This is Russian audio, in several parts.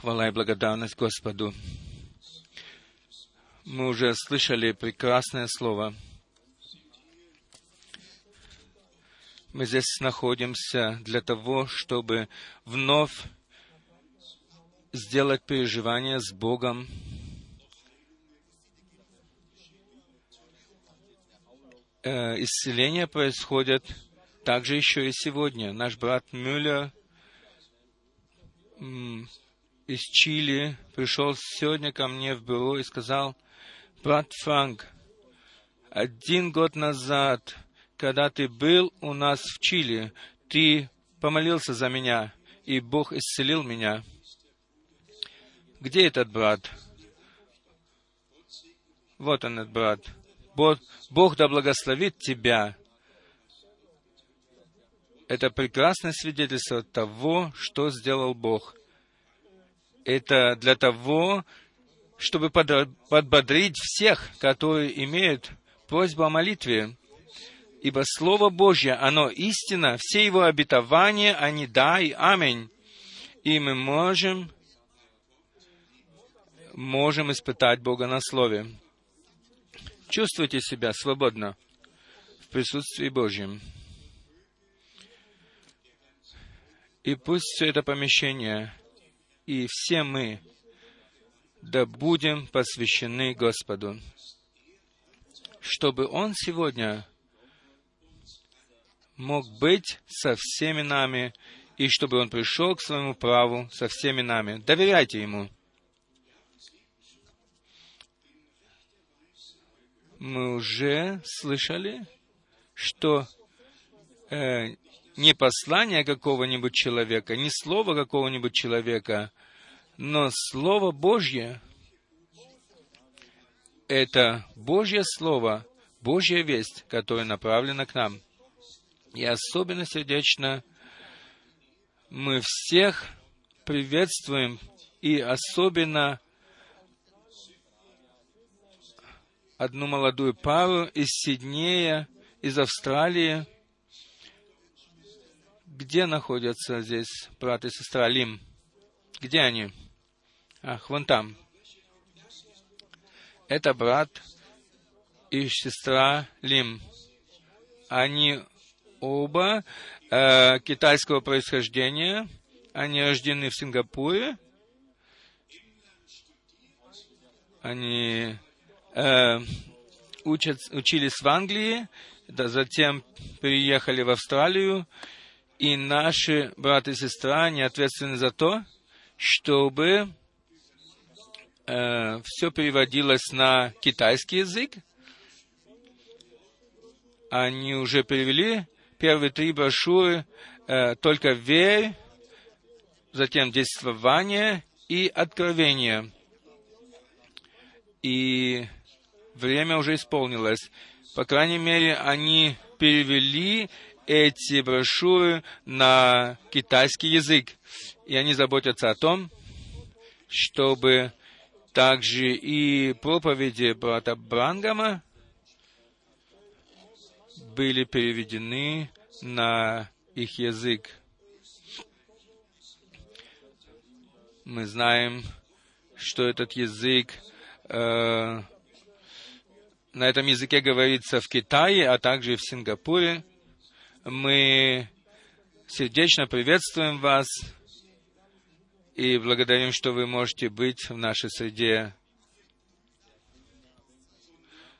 Хвала и благодарность Господу. Мы уже слышали прекрасное слово. Мы здесь находимся для того, чтобы вновь сделать переживание с Богом. Исцеление происходит также еще и сегодня. Наш брат Мюллер из Чили пришел сегодня ко мне в бюро и сказал, брат Франк, один год назад, когда ты был у нас в Чили, ты помолился за меня, и Бог исцелил меня. Где этот брат? Вот он, этот брат. Бог, да благословит тебя. Это прекрасное свидетельство того, что сделал Бог. Это для того, чтобы подбодрить всех, которые имеют просьбу о молитве. Ибо Слово Божье, оно истина, все его обетования, они да и аминь. И мы можем, можем испытать Бога на Слове. Чувствуйте себя свободно в присутствии Божьем. И пусть все это помещение и все мы да будем посвящены Господу, чтобы Он сегодня мог быть со всеми нами, и чтобы Он пришел к своему праву со всеми нами. Доверяйте Ему. Мы уже слышали, что э, не послание какого-нибудь человека, не слово какого-нибудь человека, но Слово Божье — это Божье Слово, Божья весть, которая направлена к нам. И особенно сердечно мы всех приветствуем, и особенно одну молодую пару из Сиднея, из Австралии — где находятся здесь брат и сестра Лим? Где они? Ах, вон там. Это брат и сестра Лим. Они оба э, китайского происхождения. Они рождены в Сингапуре. Они э, учат, учились в Англии, да, затем переехали в Австралию и наши брат и сестра, они ответственны за то, чтобы э, все переводилось на китайский язык. Они уже перевели первые три брошюры э, только верь, затем действование и откровение. И время уже исполнилось. По крайней мере, они перевели эти брошюры на китайский язык. И они заботятся о том, чтобы также и проповеди брата Брангама были переведены на их язык. Мы знаем, что этот язык, э, на этом языке говорится в Китае, а также в Сингапуре – мы сердечно приветствуем вас и благодарим, что вы можете быть в нашей среде.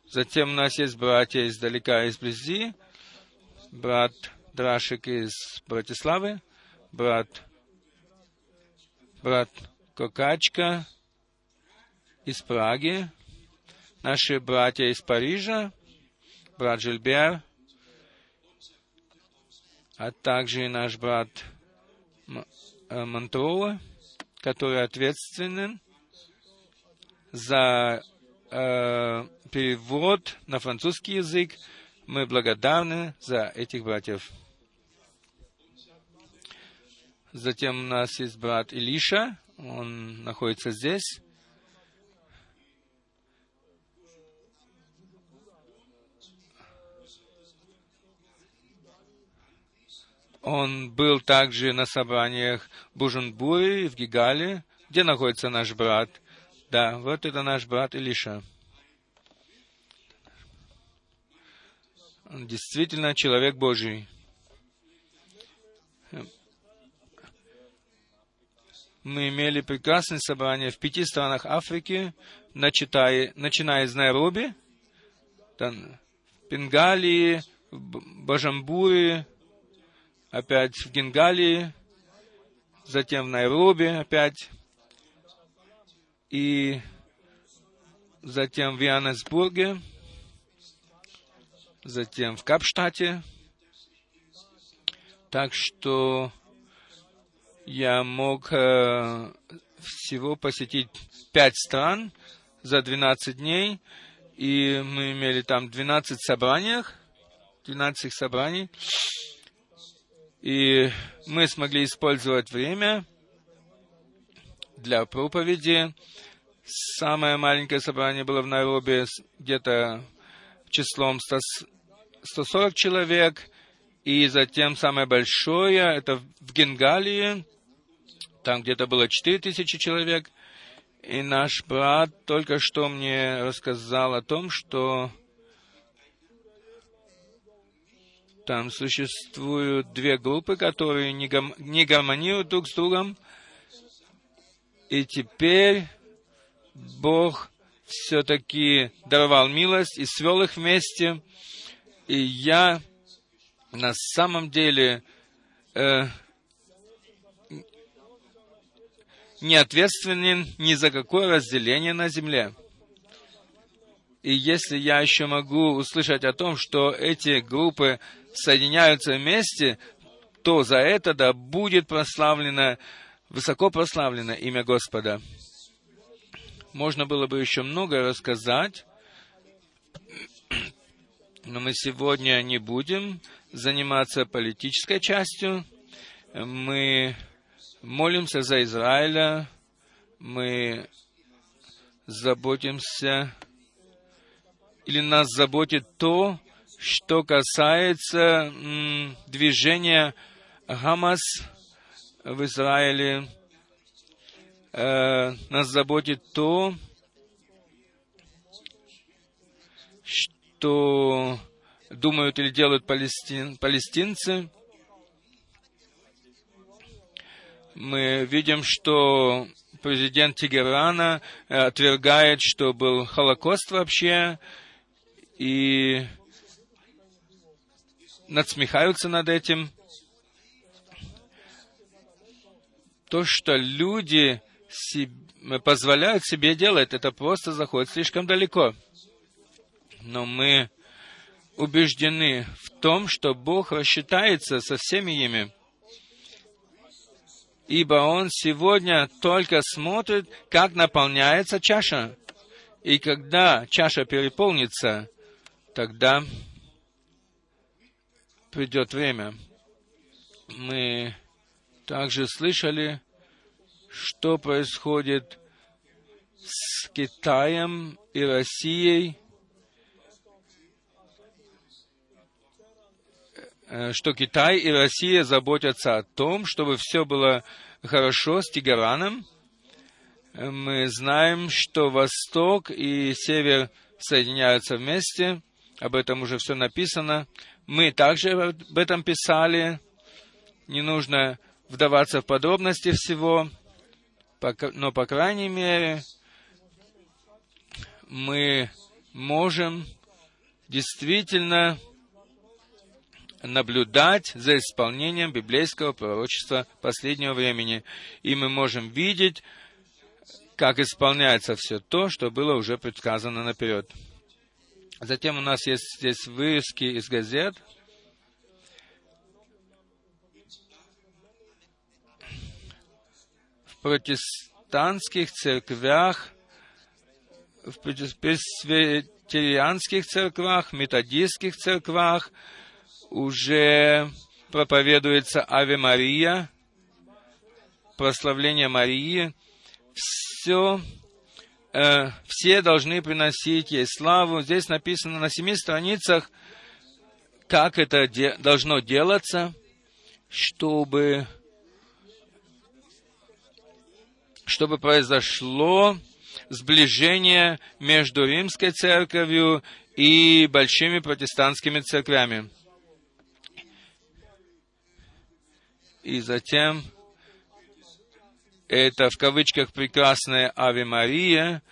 Затем у нас есть братья издалека и изблизи, брат Драшик из Братиславы, брат, брат Кокачка из Праги, наши братья из Парижа, брат Жильбер а также наш брат э, Монтрола, который ответственен за э, перевод на французский язык. Мы благодарны за этих братьев. Затем у нас есть брат Илиша, он находится здесь. Он был также на собраниях в Бужунбуре, в Гигале, где находится наш брат. Да, вот это наш брат Илиша. Он действительно человек Божий. Мы имели прекрасное собрание в пяти странах Африки, начиная, начиная из Найроби, там, в Бенгалии, в Бажамбуре, опять в Генгалии, затем в Найроби опять, и затем в Иоаннесбурге, затем в Капштате. Так что я мог э, всего посетить пять стран за 12 дней, и мы имели там 12 собраний, 12 собраний, и мы смогли использовать время для проповеди. Самое маленькое собрание было в Найроби где-то числом 100, 140 человек, и затем самое большое, это в Генгалии, там где-то было 4000 человек, и наш брат только что мне рассказал о том, что там существуют две группы, которые не, гам- не гармонируют друг с другом, и теперь Бог все-таки даровал милость и свел их вместе. И я на самом деле э, не ответственен ни за какое разделение на земле. И если я еще могу услышать о том, что эти группы соединяются вместе, то за это да будет прославлено, высоко прославлено имя Господа. Можно было бы еще многое рассказать, но мы сегодня не будем заниматься политической частью. Мы молимся за Израиля, мы заботимся, или нас заботит то, что касается м, движения Хамас в Израиле, э, нас заботит то, что думают или делают палестин, палестинцы. Мы видим, что президент Тегерана отвергает, что был Холокост вообще, и надсмехаются над этим. То, что люди позволяют себе делать, это просто заходит слишком далеко. Но мы убеждены в том, что Бог рассчитается со всеми ими. Ибо Он сегодня только смотрит, как наполняется чаша. И когда чаша переполнится, тогда придет время. Мы также слышали, что происходит с Китаем и Россией, э, что Китай и Россия заботятся о том, чтобы все было хорошо с Тегераном. Мы знаем, что Восток и Север соединяются вместе. Об этом уже все написано. Мы также об этом писали. Не нужно вдаваться в подробности всего но, по крайней мере, мы можем действительно наблюдать за исполнением библейского пророчества последнего времени. И мы можем видеть, как исполняется все то, что было уже предсказано наперед. Затем у нас есть здесь вырезки из газет. протестантских церквях, в пресвитерианских церквах, методистских церквах уже проповедуется Аве Мария, прославление Марии. Все, э, все должны приносить ей славу. Здесь написано на семи страницах, как это де- должно делаться. чтобы, чтобы произошло сближение между римской церковью и большими протестантскими церквями. И затем это в кавычках прекрасная Ави Мария,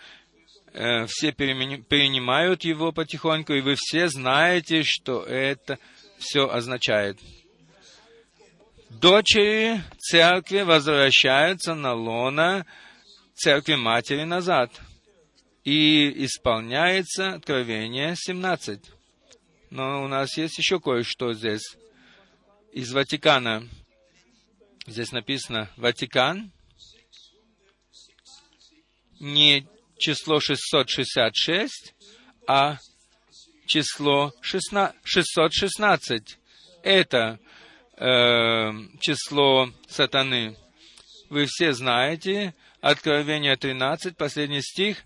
э, все перенимают его потихоньку, и вы все знаете, что это все означает. Дочери церкви возвращаются на лона церкви матери назад. И исполняется Откровение 17. Но у нас есть еще кое-что здесь. Из Ватикана. Здесь написано Ватикан. Не число 666, а число 616. Это э, число сатаны. Вы все знаете, Откровение 13, последний стих,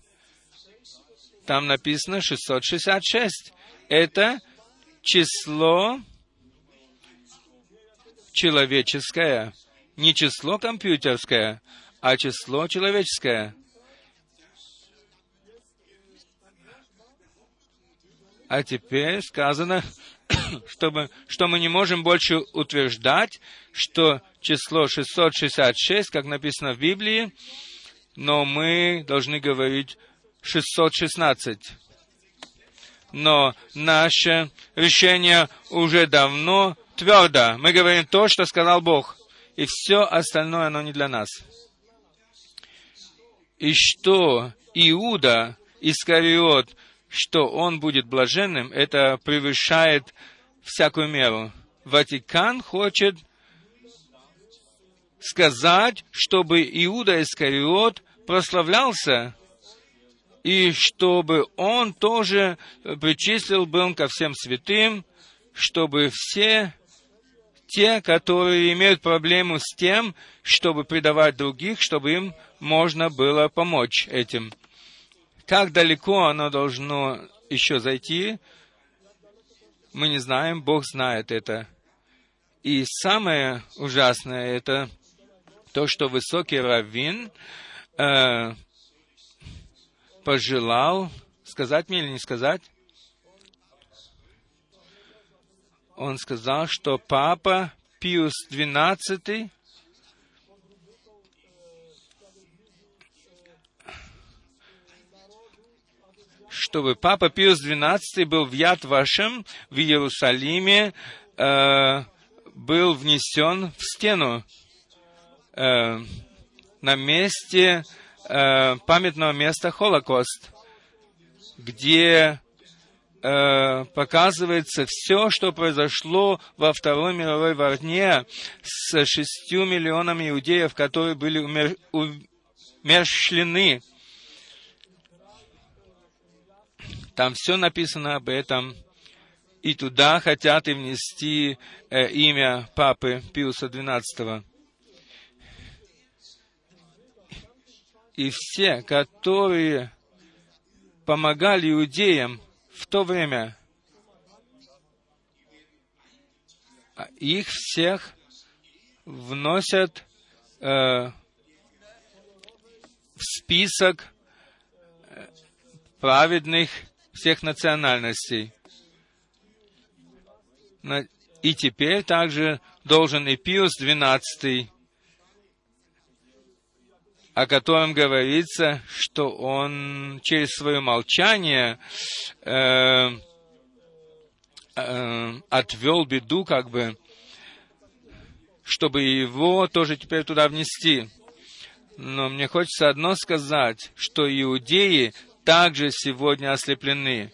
там написано 666. Это число человеческое, не число компьютерское, а число человеческое. А теперь сказано, чтобы, что мы не можем больше утверждать, что число 666, как написано в Библии, но мы должны говорить 616. Но наше решение уже давно твердо. Мы говорим то, что сказал Бог. И все остальное, оно не для нас. И что Иуда Искариот, что он будет блаженным, это превышает всякую меру. Ватикан хочет сказать, чтобы Иуда Искариот прославлялся, и чтобы он тоже причислил был ко всем святым, чтобы все те, которые имеют проблему с тем, чтобы предавать других, чтобы им можно было помочь этим. Как далеко оно должно еще зайти, мы не знаем, Бог знает это. И самое ужасное это то, что высокий раввин э, пожелал, сказать мне или не сказать, он сказал, что папа Пиус XII чтобы папа Пиус XII был в Яд Вашем в Иерусалиме, э, был внесен в стену э, на месте э, памятного места Холокост, где э, показывается все, что произошло во Второй мировой войне с шестью миллионами иудеев, которые были умер, умерщвлены. Там все написано об этом. И туда хотят и внести э, имя папы Пиуса XII. и все, которые помогали иудеям в то время, их всех вносят э, в список э, праведных всех национальностей. И теперь также должен и Пиус XII о котором говорится, что он через свое молчание э, э, отвел беду, как бы, чтобы его тоже теперь туда внести. Но мне хочется одно сказать, что иудеи также сегодня ослеплены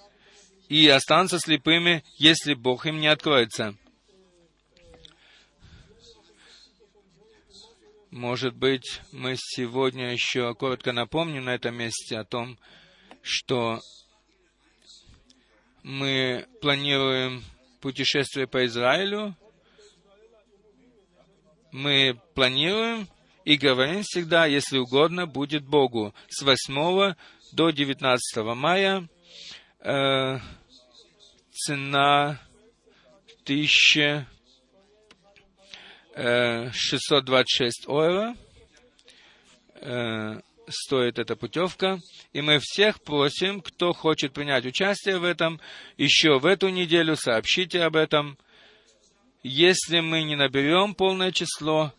и останутся слепыми, если Бог им не откроется. Может быть, мы сегодня еще коротко напомним на этом месте о том, что мы планируем путешествие по Израилю. Мы планируем и говорим всегда, если угодно, будет Богу. С 8 до 19 мая э, цена тысяча э, 626 евро э, стоит эта путевка. И мы всех просим, кто хочет принять участие в этом, еще в эту неделю сообщите об этом. Если мы не наберем полное число,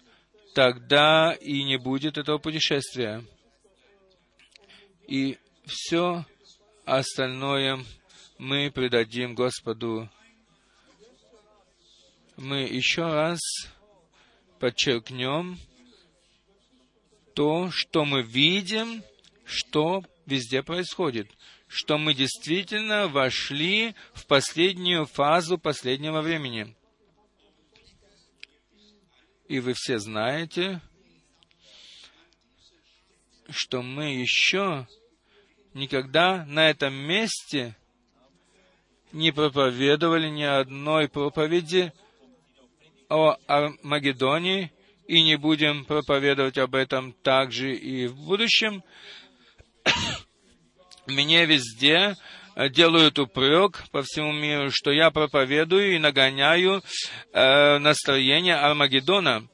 тогда и не будет этого путешествия. И все остальное мы предадим Господу. Мы еще раз подчеркнем то, что мы видим, что везде происходит, что мы действительно вошли в последнюю фазу последнего времени. И вы все знаете, что мы еще никогда на этом месте не проповедовали ни одной проповеди о Армагеддоне и не будем проповедовать об этом также и в будущем. Мне везде делают упрек по всему миру, что я проповедую и нагоняю э, настроение Армагеддона.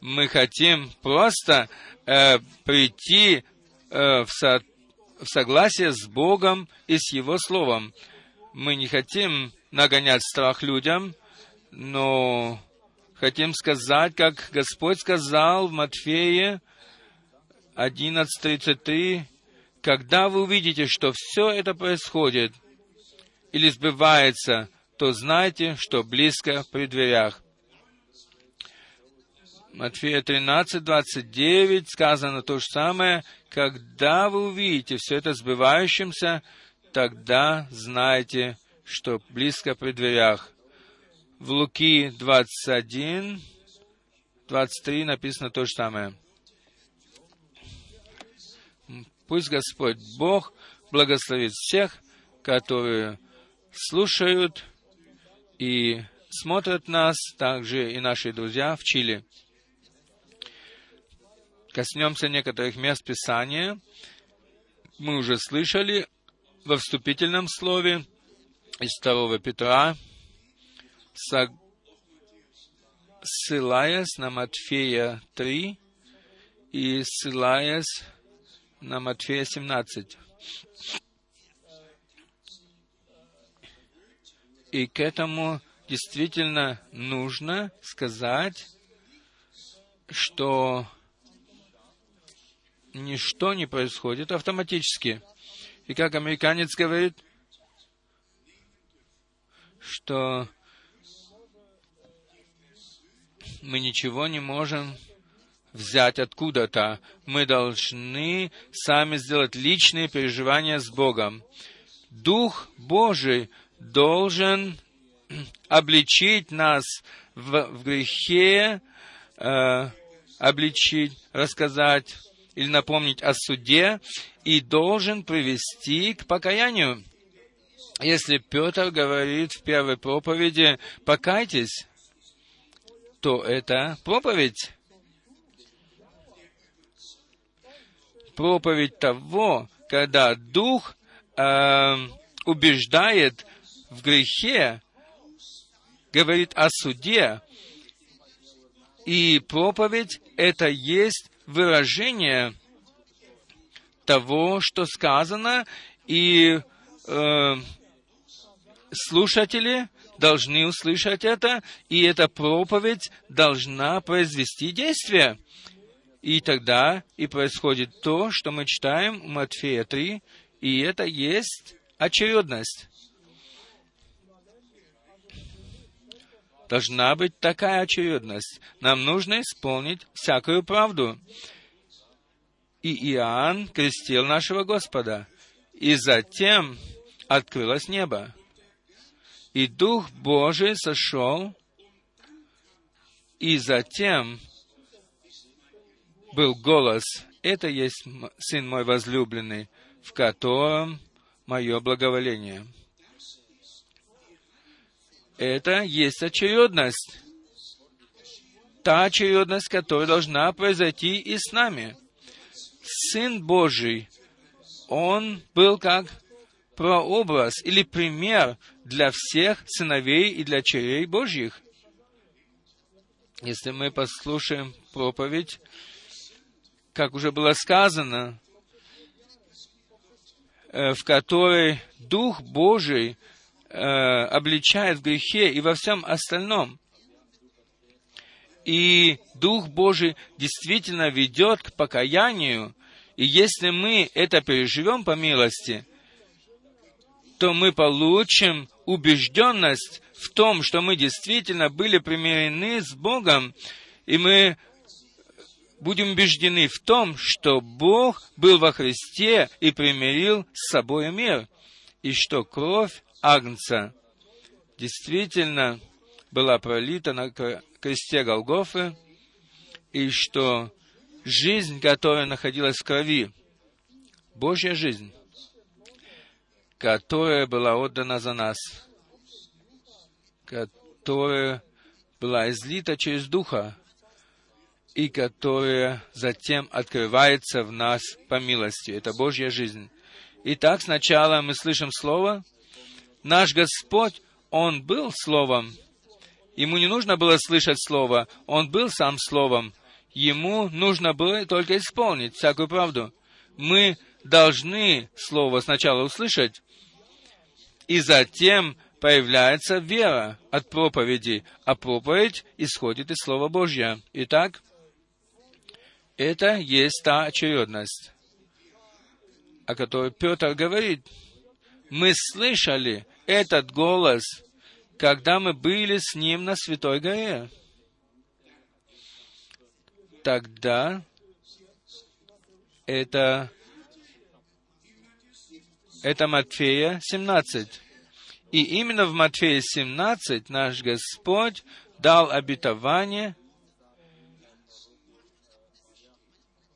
Мы хотим просто э, прийти э, в, со, в согласие с Богом и с Его Словом. Мы не хотим нагонять страх людям, но хотим сказать, как Господь сказал в Матфея 11.33, когда вы увидите, что все это происходит или сбывается, то знайте, что близко при дверях. Матфея 13, 29 сказано то же самое. Когда вы увидите все это сбывающимся, тогда знайте, что близко при дверях. В Луки 21, 23 написано то же самое. Пусть Господь Бог благословит всех, которые слушают и смотрят нас, также и наши друзья в Чили. Коснемся некоторых мест Писания. Мы уже слышали во вступительном слове из 2 Петра, ссылаясь на Матфея 3 и ссылаясь на Матфея 17. И к этому действительно нужно сказать, что ничто не происходит автоматически. И как американец говорит, что мы ничего не можем взять откуда-то. Мы должны сами сделать личные переживания с Богом. Дух Божий должен обличить нас в, в грехе, э, обличить, рассказать или напомнить о суде и должен привести к покаянию. Если Петр говорит в первой проповеди «покайтесь», то это проповедь. Проповедь того, когда Дух э, убеждает в грехе, говорит о суде, и проповедь — это есть выражение того, что сказано, и э, слушатели должны услышать это, и эта проповедь должна произвести действие. И тогда и происходит то, что мы читаем в Матфея 3, и это есть очередность. Должна быть такая очередность. Нам нужно исполнить всякую правду. И Иоанн крестил нашего Господа. И затем открылось небо и Дух Божий сошел, и затем был голос, это есть Сын мой возлюбленный, в котором мое благоволение. Это есть очередность. Та очередность, которая должна произойти и с нами. Сын Божий, Он был как прообраз или пример для всех сыновей и для черей Божьих. Если мы послушаем проповедь, как уже было сказано, э, в которой Дух Божий э, обличает в грехе и во всем остальном. И Дух Божий действительно ведет к покаянию, и если мы это переживем по милости, то мы получим убежденность в том, что мы действительно были примирены с Богом, и мы будем убеждены в том, что Бог был во Христе и примирил с собой мир, и что кровь Агнца действительно была пролита на кресте Голгофы, и что жизнь, которая находилась в крови, Божья жизнь, которая была отдана за нас, которая была излита через Духа, и которая затем открывается в нас по милости. Это Божья жизнь. Итак, сначала мы слышим Слово. Наш Господь, Он был Словом. Ему не нужно было слышать Слово, Он был сам Словом. Ему нужно было только исполнить всякую правду. Мы должны Слово сначала услышать, и затем появляется вера от проповеди, а проповедь исходит из Слова Божьего. Итак, это есть та очередность, о которой Петр говорит. Мы слышали этот голос, когда мы были с ним на Святой горе. Тогда это это Матфея 17. И именно в Матфея 17 наш Господь дал обетование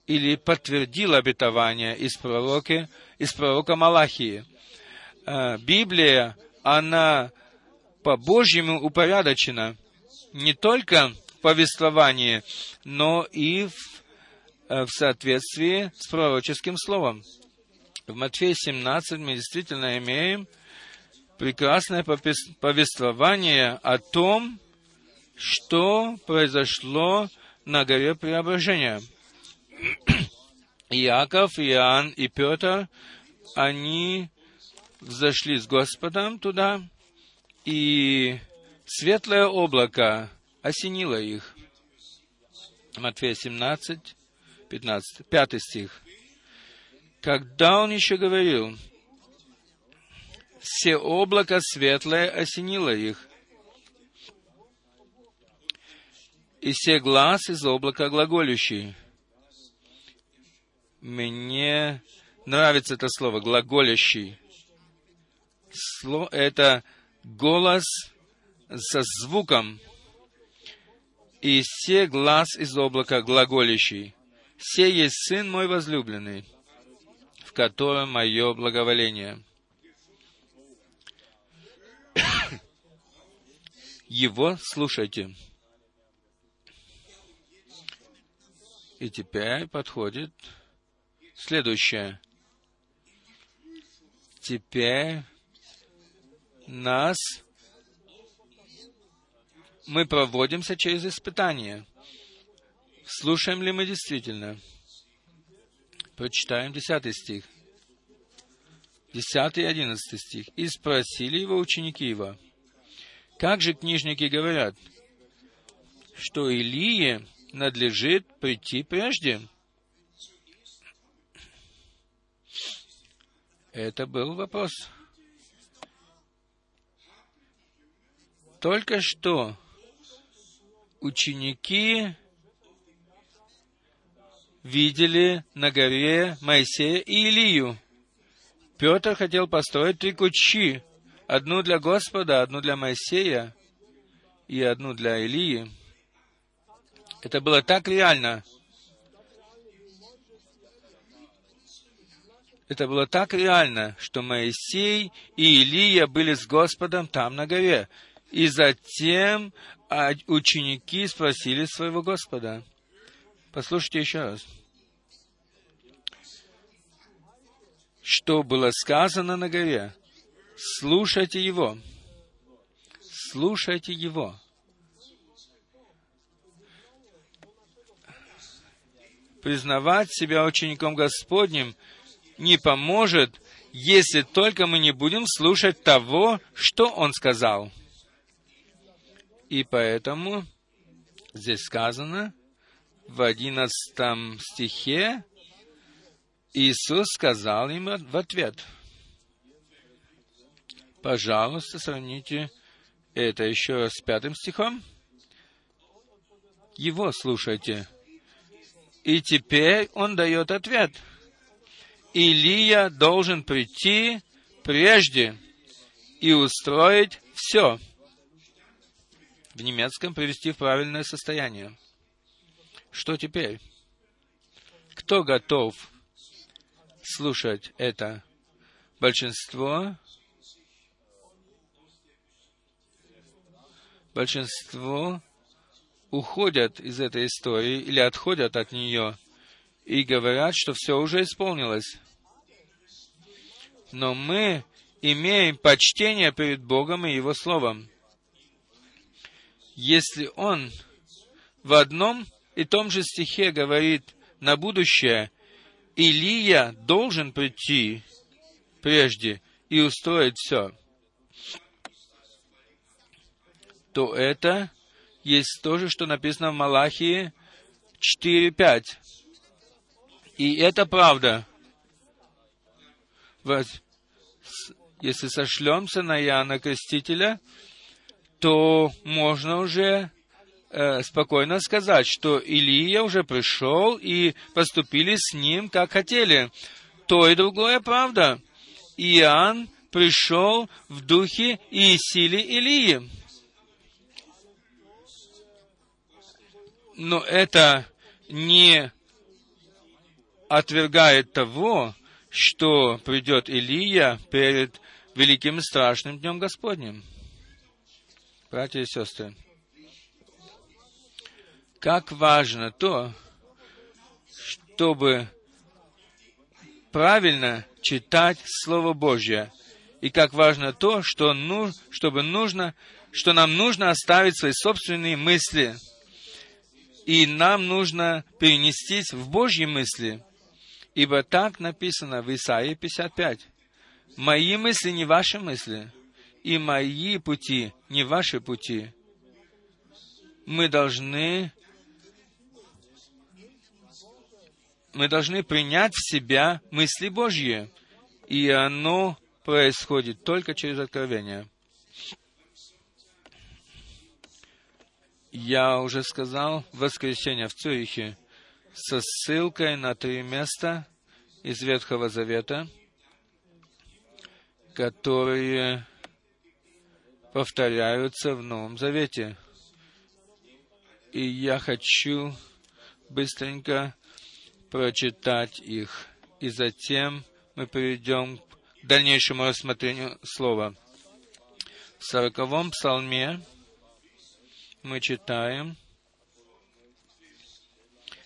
или подтвердил обетование из пророка, из пророка Малахии. А, Библия, она по-божьему упорядочена не только в повествовании, но и в, э, в соответствии с пророческим словом. В Матфея 17 мы действительно имеем прекрасное повествование о том, что произошло на горе Преображения. Иаков, Иоанн и Петр, они взошли с Господом туда, и светлое облако осенило их. Матфея 17, 15, 5 стих. Когда он еще говорил, все облако светлое осенило их, и все глаз из облака глаголющий. Мне нравится это слово, глаголящий. Это голос со звуком, и все глаз из облака глаголящий. Все есть Сын мой возлюбленный, в котором мое благоволение. Его слушайте. И теперь подходит следующее. Теперь нас мы проводимся через испытания. Слушаем ли мы действительно? Прочитаем 10 стих. 10 и 11 стих. «И спросили его ученики его, как же книжники говорят, что Илие надлежит прийти прежде?» Это был вопрос. Только что ученики видели на горе Моисея и Илию. Петр хотел построить три кучи, одну для Господа, одну для Моисея и одну для Илии. Это было так реально. Это было так реально, что Моисей и Илия были с Господом там на горе. И затем а, ученики спросили своего Господа – Послушайте еще раз. что было сказано на горе. Слушайте его. Слушайте его. Признавать себя учеником Господним не поможет, если только мы не будем слушать того, что Он сказал. И поэтому здесь сказано в одиннадцатом стихе, Иисус сказал им в ответ, пожалуйста, сравните это еще с пятым стихом. Его слушайте. И теперь он дает ответ. Илия должен прийти прежде и устроить все. В немецком привести в правильное состояние. Что теперь? Кто готов слушать это? Большинство большинство уходят из этой истории или отходят от нее и говорят, что все уже исполнилось. Но мы имеем почтение перед Богом и Его Словом. Если Он в одном и том же стихе говорит на будущее, Илия должен прийти прежде и устроить все, то это есть то же, что написано в Малахии 4.5. И это правда. Если сошлемся на Иоанна Крестителя, то можно уже э, спокойно сказать, что Илия уже пришел и поступили с ним, как хотели. То и другое правда. Иоанн пришел в духе и силе Илии. но это не отвергает того, что придет Илия перед великим страшным днем Господним. Братья и сестры, как важно то, чтобы правильно читать Слово Божье, и как важно то, что ну, чтобы нужно, что нам нужно оставить свои собственные мысли – и нам нужно перенестись в Божьи мысли, ибо так написано в Исаии 55. «Мои мысли не ваши мысли, и мои пути не ваши пути». Мы должны мы должны принять в себя мысли Божьи, и оно происходит только через откровение. Я уже сказал в воскресенье в Цюрихе со ссылкой на три места из Ветхого Завета, которые повторяются в Новом Завете. И я хочу быстренько прочитать их, и затем мы перейдем к дальнейшему рассмотрению слова. В сороковом псалме мы читаем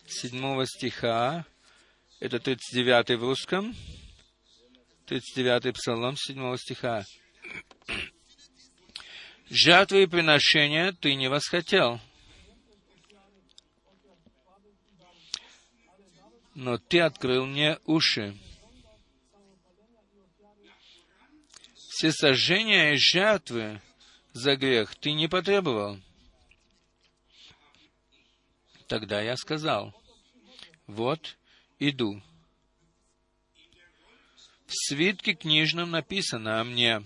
седьмого стиха, это 39 в русском, 39 псалом седьмого стиха. «Жертвы и приношения ты не восхотел, но ты открыл мне уши. Все сожжения и жертвы за грех ты не потребовал. Тогда я сказал, вот иду. В свитке книжном написано о мне.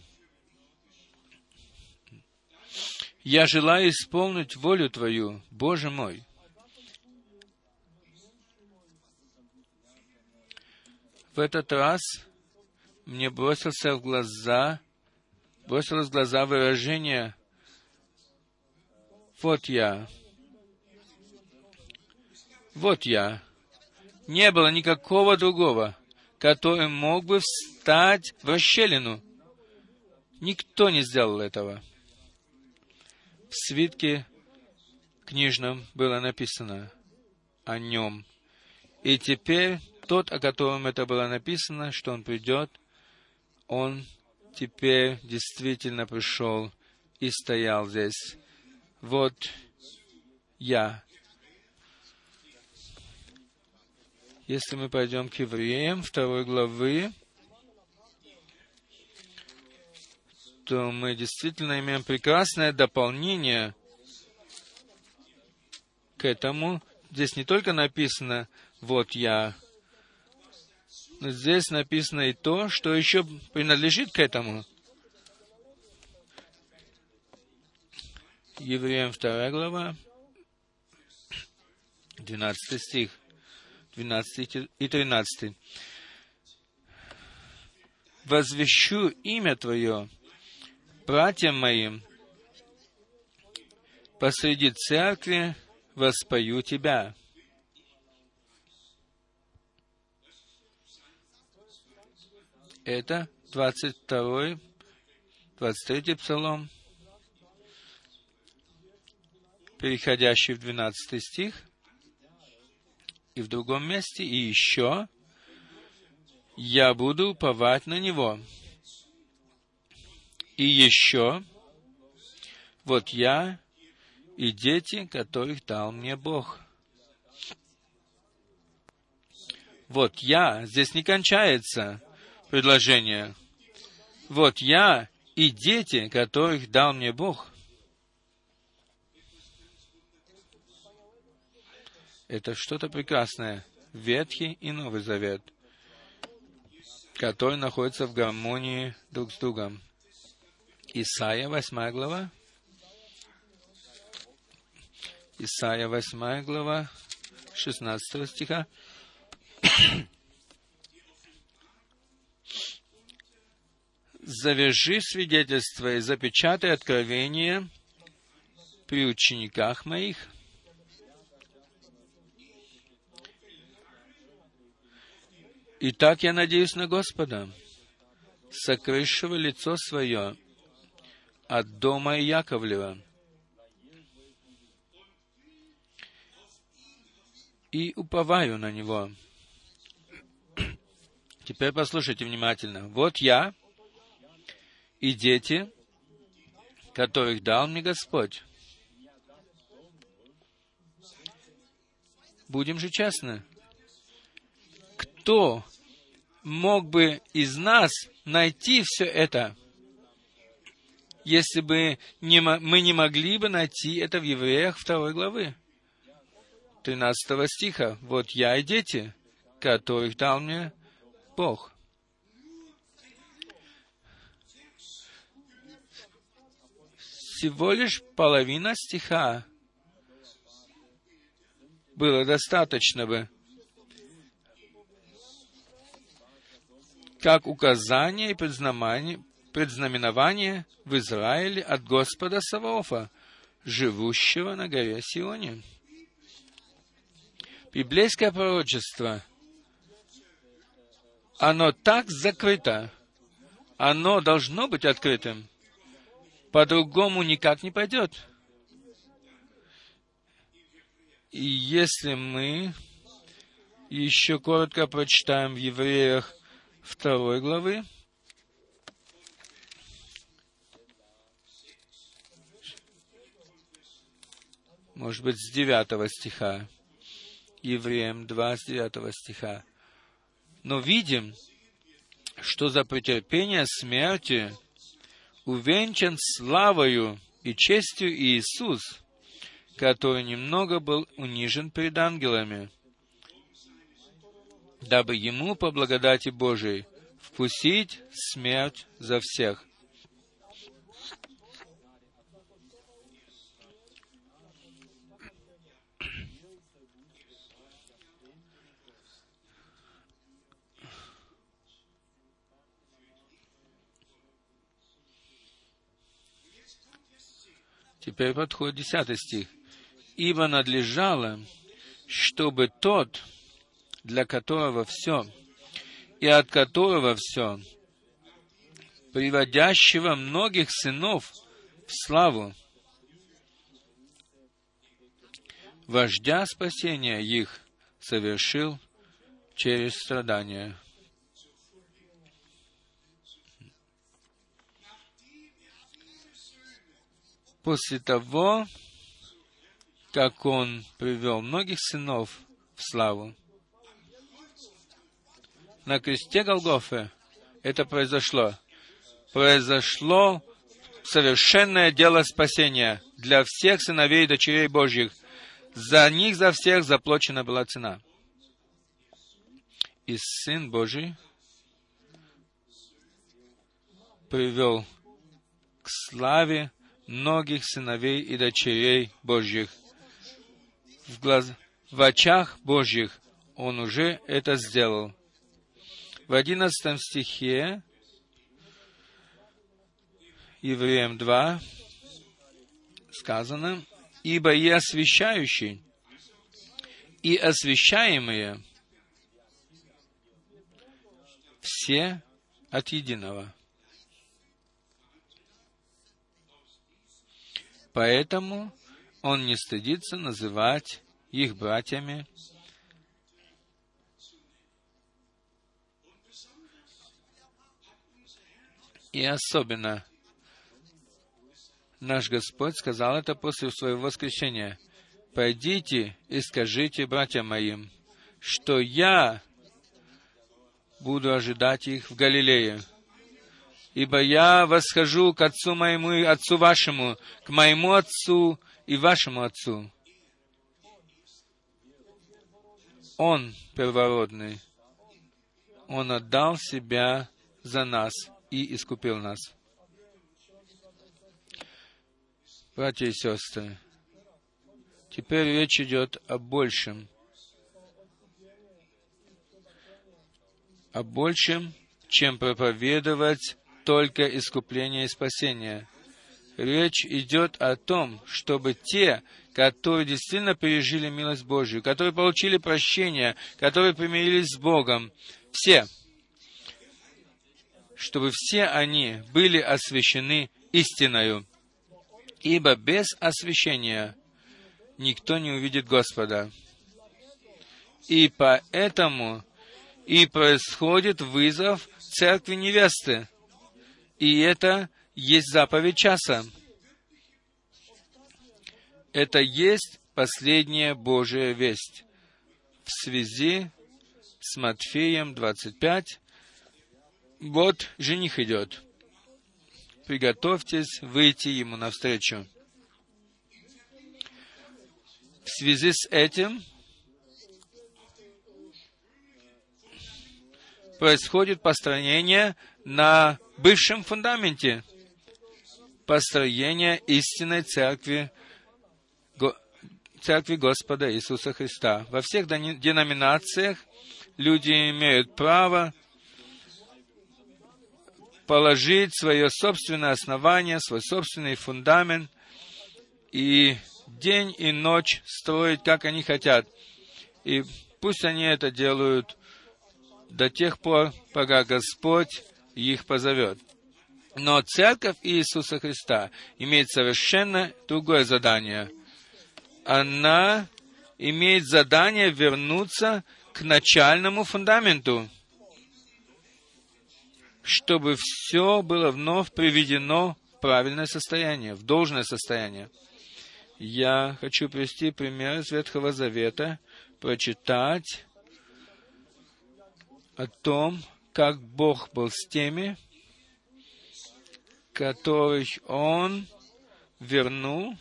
Я желаю исполнить волю Твою, Боже мой. В этот раз мне бросился в глаза, бросилось в глаза выражение «Вот я, вот я. Не было никакого другого, который мог бы встать в расщелину. Никто не сделал этого. В свитке книжном было написано о нем. И теперь, тот, о котором это было написано, что он придет, он теперь действительно пришел и стоял здесь. Вот я. Если мы пойдем к евреям, второй главы, то мы действительно имеем прекрасное дополнение к этому. Здесь не только написано «вот я», но здесь написано и то, что еще принадлежит к этому. Евреям 2 глава, 12 стих, 12 и 13. «Возвещу имя Твое братьям моим, посреди церкви воспою Тебя». Это 22, 23 псалом, переходящий в 12 стих, и в другом месте, и еще я буду уповать на Него. И еще, вот я и дети, которых дал мне Бог. Вот я, здесь не кончается предложение. Вот я и дети, которых дал мне Бог. Это что-то прекрасное. Ветхий и Новый Завет, который находится в гармонии друг с другом. Исайя, 8 глава. Исайя, 8 глава, 16 стиха. завяжи свидетельство и запечатай откровение при учениках моих. Итак, я надеюсь на Господа, сокрывшего лицо свое от дома Яковлева, и уповаю на Него. Теперь послушайте внимательно. Вот я, и дети, которых дал мне Господь. Будем же честны. Кто мог бы из нас найти все это, если бы не, мы не могли бы найти это в Евреях второй главы, 13 стиха. «Вот я и дети, которых дал мне Бог». всего лишь половина стиха было достаточно бы, как указание и предзнаменование в Израиле от Господа Саваофа, живущего на горе Сионе. Библейское пророчество, оно так закрыто, оно должно быть открытым. По-другому никак не пойдет. И если мы еще коротко прочитаем в Евреях второй главы, может быть, с девятого стиха, Евреям 2, с девятого стиха. Но видим, что за претерпение смерти увенчан славою и честью Иисус, который немного был унижен перед ангелами, дабы ему по благодати Божией вкусить смерть за всех. Теперь подходит десятый стих. «Ибо надлежало, чтобы тот, для которого все, и от которого все, приводящего многих сынов в славу, вождя спасения их совершил через страдания. После того, как он привел многих сынов в славу, на кресте Голгофы это произошло. Произошло совершенное дело спасения для всех сыновей и дочерей Божьих. За них, за всех заплачена была цена. И Сын Божий привел к славе многих сыновей и дочерей Божьих. В, глаз... в очах Божьих Он уже это сделал. В одиннадцатом стихе Евреям 2 сказано, «Ибо и освящающий, и освящаемые все от единого». Поэтому он не стыдится называть их братьями и особенно наш Господь сказал это после своего воскресения. «Пойдите и скажите братьям моим, что я буду ожидать их в Галилее. Ибо я восхожу к Отцу моему и Отцу вашему, к моему Отцу и вашему Отцу. Он первородный. Он отдал себя за нас и искупил нас. Братья и сестры, теперь речь идет о большем. О большем, чем проповедовать только искупление и спасение. Речь идет о том, чтобы те, которые действительно пережили милость Божью, которые получили прощение, которые примирились с Богом, все, чтобы все они были освящены истиною ибо без освящения никто не увидит Господа. И поэтому и происходит вызов церкви невесты. И это есть заповедь часа. Это есть последняя Божья весть. В связи с Матфеем 25, вот жених идет приготовьтесь выйти ему навстречу. В связи с этим происходит построение на бывшем фундаменте, построение истинной церкви, церкви Господа Иисуса Христа. Во всех деноминациях люди имеют право положить свое собственное основание, свой собственный фундамент и день и ночь строить, как они хотят. И пусть они это делают до тех пор, пока Господь их позовет. Но Церковь Иисуса Христа имеет совершенно другое задание. Она имеет задание вернуться к начальному фундаменту чтобы все было вновь приведено в правильное состояние, в должное состояние. Я хочу привести пример из Ветхого Завета, прочитать о том, как Бог был с теми, которых Он вернул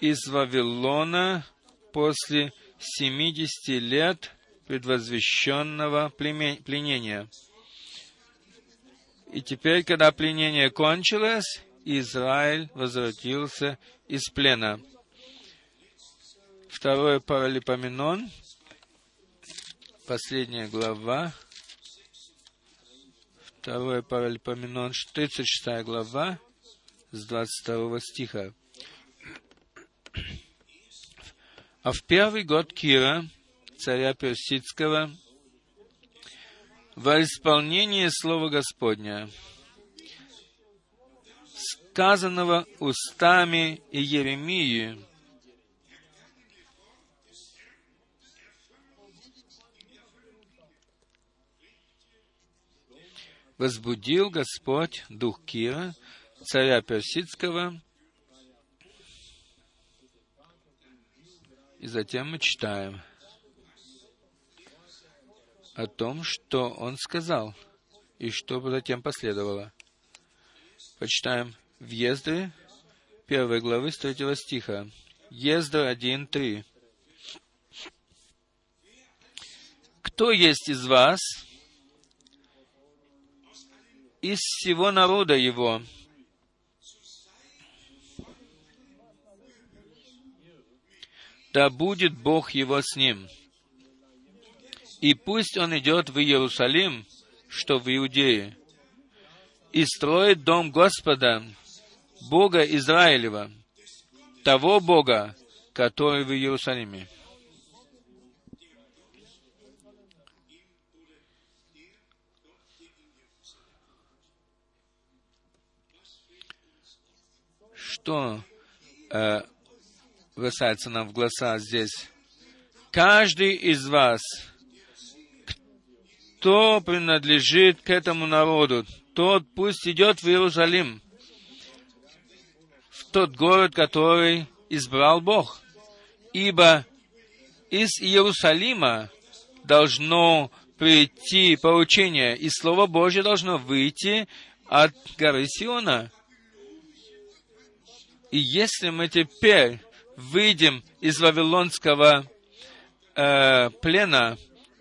из Вавилона после 70 лет предвозвещенного пленения. И теперь, когда пленение кончилось, Израиль возвратился из плена. Второе Паралипоменон, последняя глава, второе Паралипоменон, 36 глава, с 22 стиха. А в первый год Кира, царя Персидского, во исполнение Слова Господня, сказанного устами Иеремии, возбудил Господь дух Кира, царя Персидского. И затем мы читаем о том, что он сказал, и что затем последовало. Почитаем в Ездре, первой главы, с третьего стиха. Ездра 1.3. Кто есть из вас, из всего народа его, да будет Бог его с ним. И пусть он идет в Иерусалим, что в Иудее, и строит дом Господа, Бога Израилева, того Бога, который в Иерусалиме. Что э, бросается нам в глаза здесь? Каждый из вас, кто принадлежит к этому народу, тот пусть идет в Иерусалим, в тот город, который избрал Бог. Ибо из Иерусалима должно прийти поучение, и Слово Божье должно выйти от горы Сиона. И если мы теперь выйдем из вавилонского э, плена,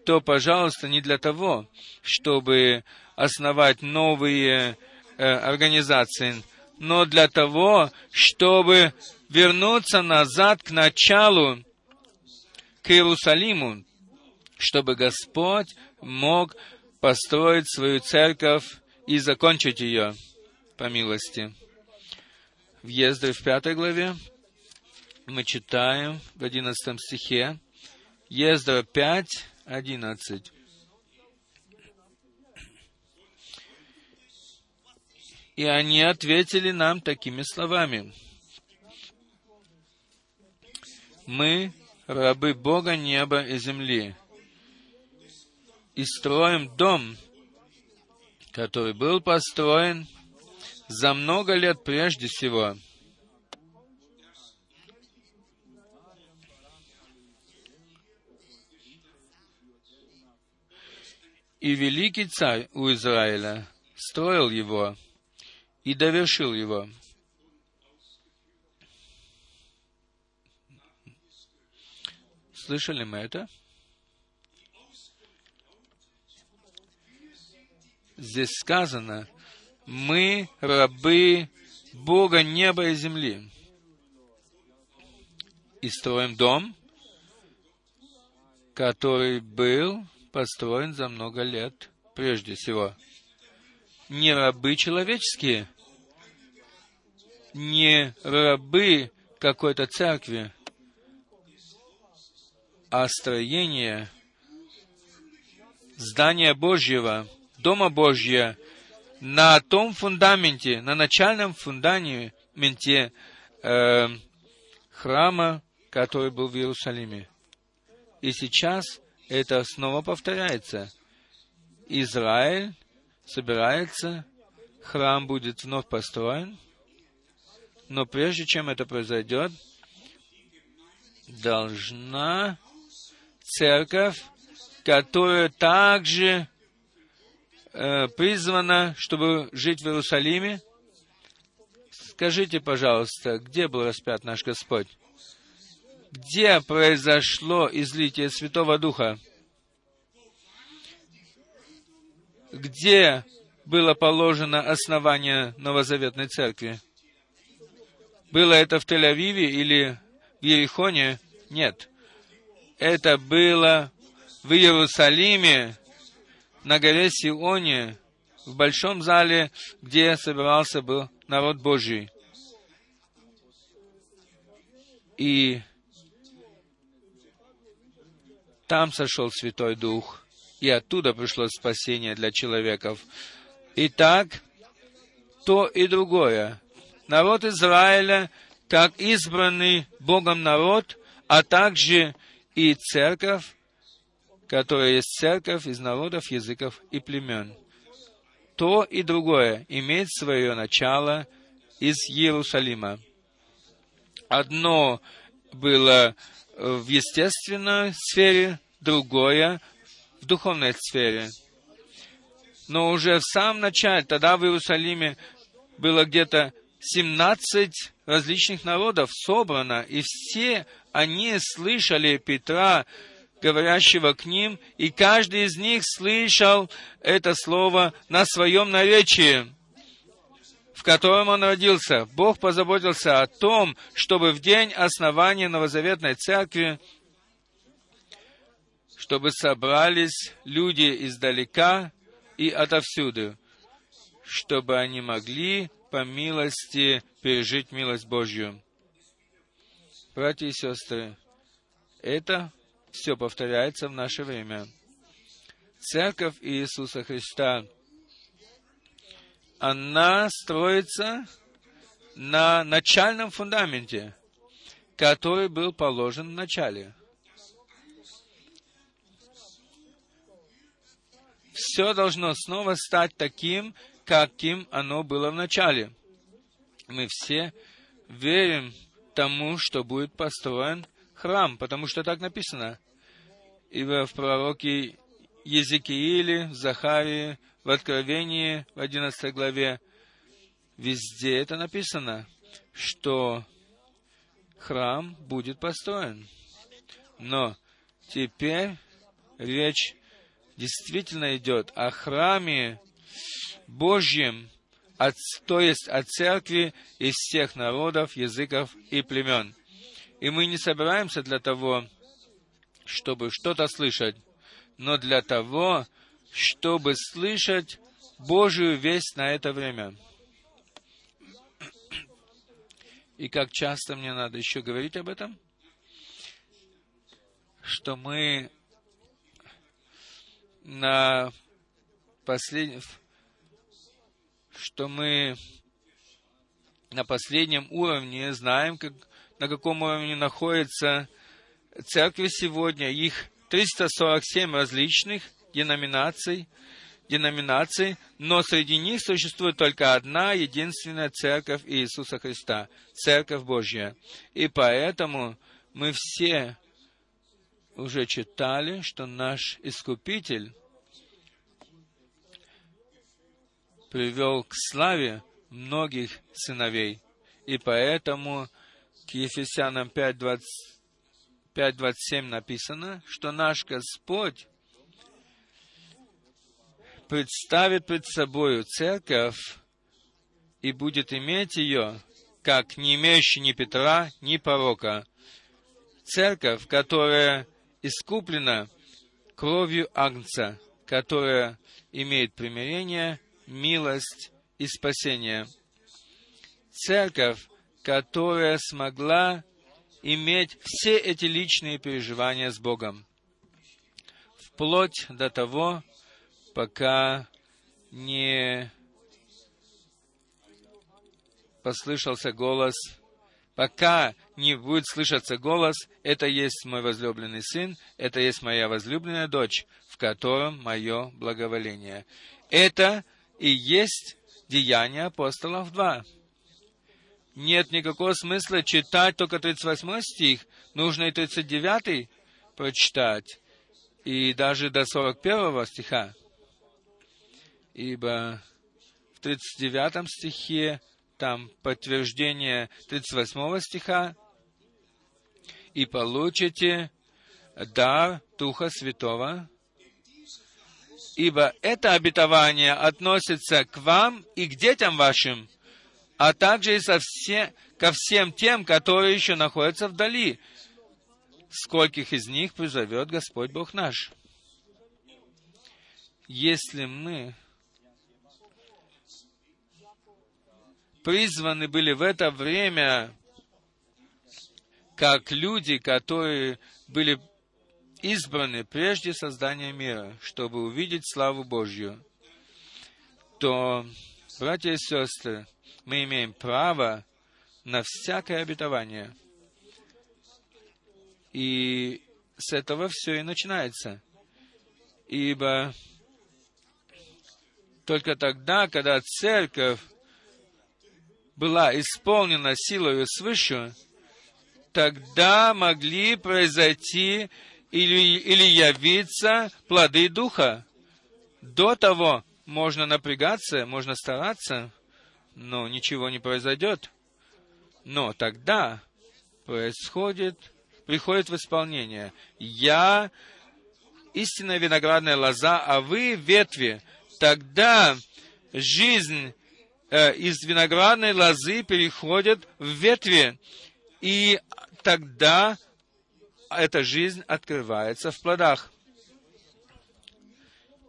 то, пожалуйста, не для того, чтобы основать новые э, организации, но для того, чтобы вернуться назад к началу, к Иерусалиму, чтобы Господь мог построить свою церковь и закончить ее по милости. В Ездре в пятой главе мы читаем в одиннадцатом стихе, Ездра 5, 11. И они ответили нам такими словами. Мы рабы Бога неба и земли, и строим дом, который был построен за много лет прежде всего. И великий царь у Израиля строил его и довершил его. Слышали мы это? Здесь сказано, мы рабы Бога неба и земли. И строим дом, который был построен за много лет прежде всего. Не рабы человеческие, не рабы какой-то церкви, а строение здания Божьего, Дома Божьего на том фундаменте, на начальном фундаменте э, храма, который был в Иерусалиме. И сейчас это снова повторяется. Израиль собирается, храм будет вновь построен, но прежде чем это произойдет, должна церковь, которая также призвана, чтобы жить в Иерусалиме. Скажите, пожалуйста, где был распят наш Господь? Где произошло излитие Святого Духа? Где было положено основание Новозаветной Церкви? Было это в Тель-Авиве или в Ерихоне? Нет это было в Иерусалиме, на горе Сионе, в большом зале, где собирался был народ Божий. И там сошел Святой Дух, и оттуда пришло спасение для человеков. Итак, то и другое. Народ Израиля, как избранный Богом народ, а также и церковь, которая есть церковь из народов, языков и племен. то и другое имеет свое начало из Иерусалима. Одно было в естественной сфере, другое в духовной сфере. Но уже в самом начале, тогда в Иерусалиме было где-то 17 различных народов собрано, и все они слышали Петра, говорящего к ним, и каждый из них слышал это слово на своем наречии, в котором он родился. Бог позаботился о том, чтобы в день основания Новозаветной Церкви чтобы собрались люди издалека и отовсюду, чтобы они могли по милости пережить милость Божью. Братья и сестры, это все повторяется в наше время. Церковь Иисуса Христа, она строится на начальном фундаменте, который был положен в начале. Все должно снова стать таким, каким оно было в начале. Мы все верим тому, что будет построен храм, потому что так написано. Ибо в пророке Езекииле, в Захарии, в Откровении, в 11 главе, везде это написано, что храм будет построен. Но теперь речь действительно идет о храме Божьем, от, то есть от церкви из всех народов, языков и племен. И мы не собираемся для того, чтобы что-то слышать, но для того, чтобы слышать Божию весть на это время. И как часто мне надо еще говорить об этом? Что мы на последнем, что мы на последнем уровне знаем, как, на каком уровне находится церкви сегодня. Их 347 различных деноминаций, деноминаций, но среди них существует только одна единственная церковь Иисуса Христа, церковь Божья. И поэтому мы все уже читали, что наш Искупитель привел к славе многих сыновей. И поэтому к Ефесянам 5.27 написано, что наш Господь представит пред собою церковь и будет иметь ее, как не имеющий ни Петра, ни порока. Церковь, которая искуплена кровью Агнца, которая имеет примирение, милость и спасение. Церковь, которая смогла иметь все эти личные переживания с Богом, вплоть до того, пока не послышался голос пока не будет слышаться голос, это есть мой возлюбленный сын, это есть моя возлюбленная дочь, в котором мое благоволение. Это и есть деяние апостолов 2. Нет никакого смысла читать только 38 стих, нужно и 39 прочитать, и даже до 41 стиха. Ибо в 39 стихе там подтверждение 38 стиха, и получите дар Духа Святого, ибо это обетование относится к вам и к детям вашим, а также и со все, ко всем тем, которые еще находятся вдали, скольких из них призовет Господь Бог наш. Если мы призваны были в это время как люди, которые были избраны прежде создания мира, чтобы увидеть славу Божью, то, братья и сестры, мы имеем право на всякое обетование. И с этого все и начинается. Ибо Только тогда, когда церковь была исполнена силою свыше, тогда могли произойти или, или явиться плоды Духа. До того можно напрягаться, можно стараться, но ничего не произойдет. Но тогда происходит, приходит в исполнение. Я истинная виноградная лоза, а вы ветви. Тогда жизнь э, из виноградной лозы переходит в ветви. И тогда эта жизнь открывается в плодах.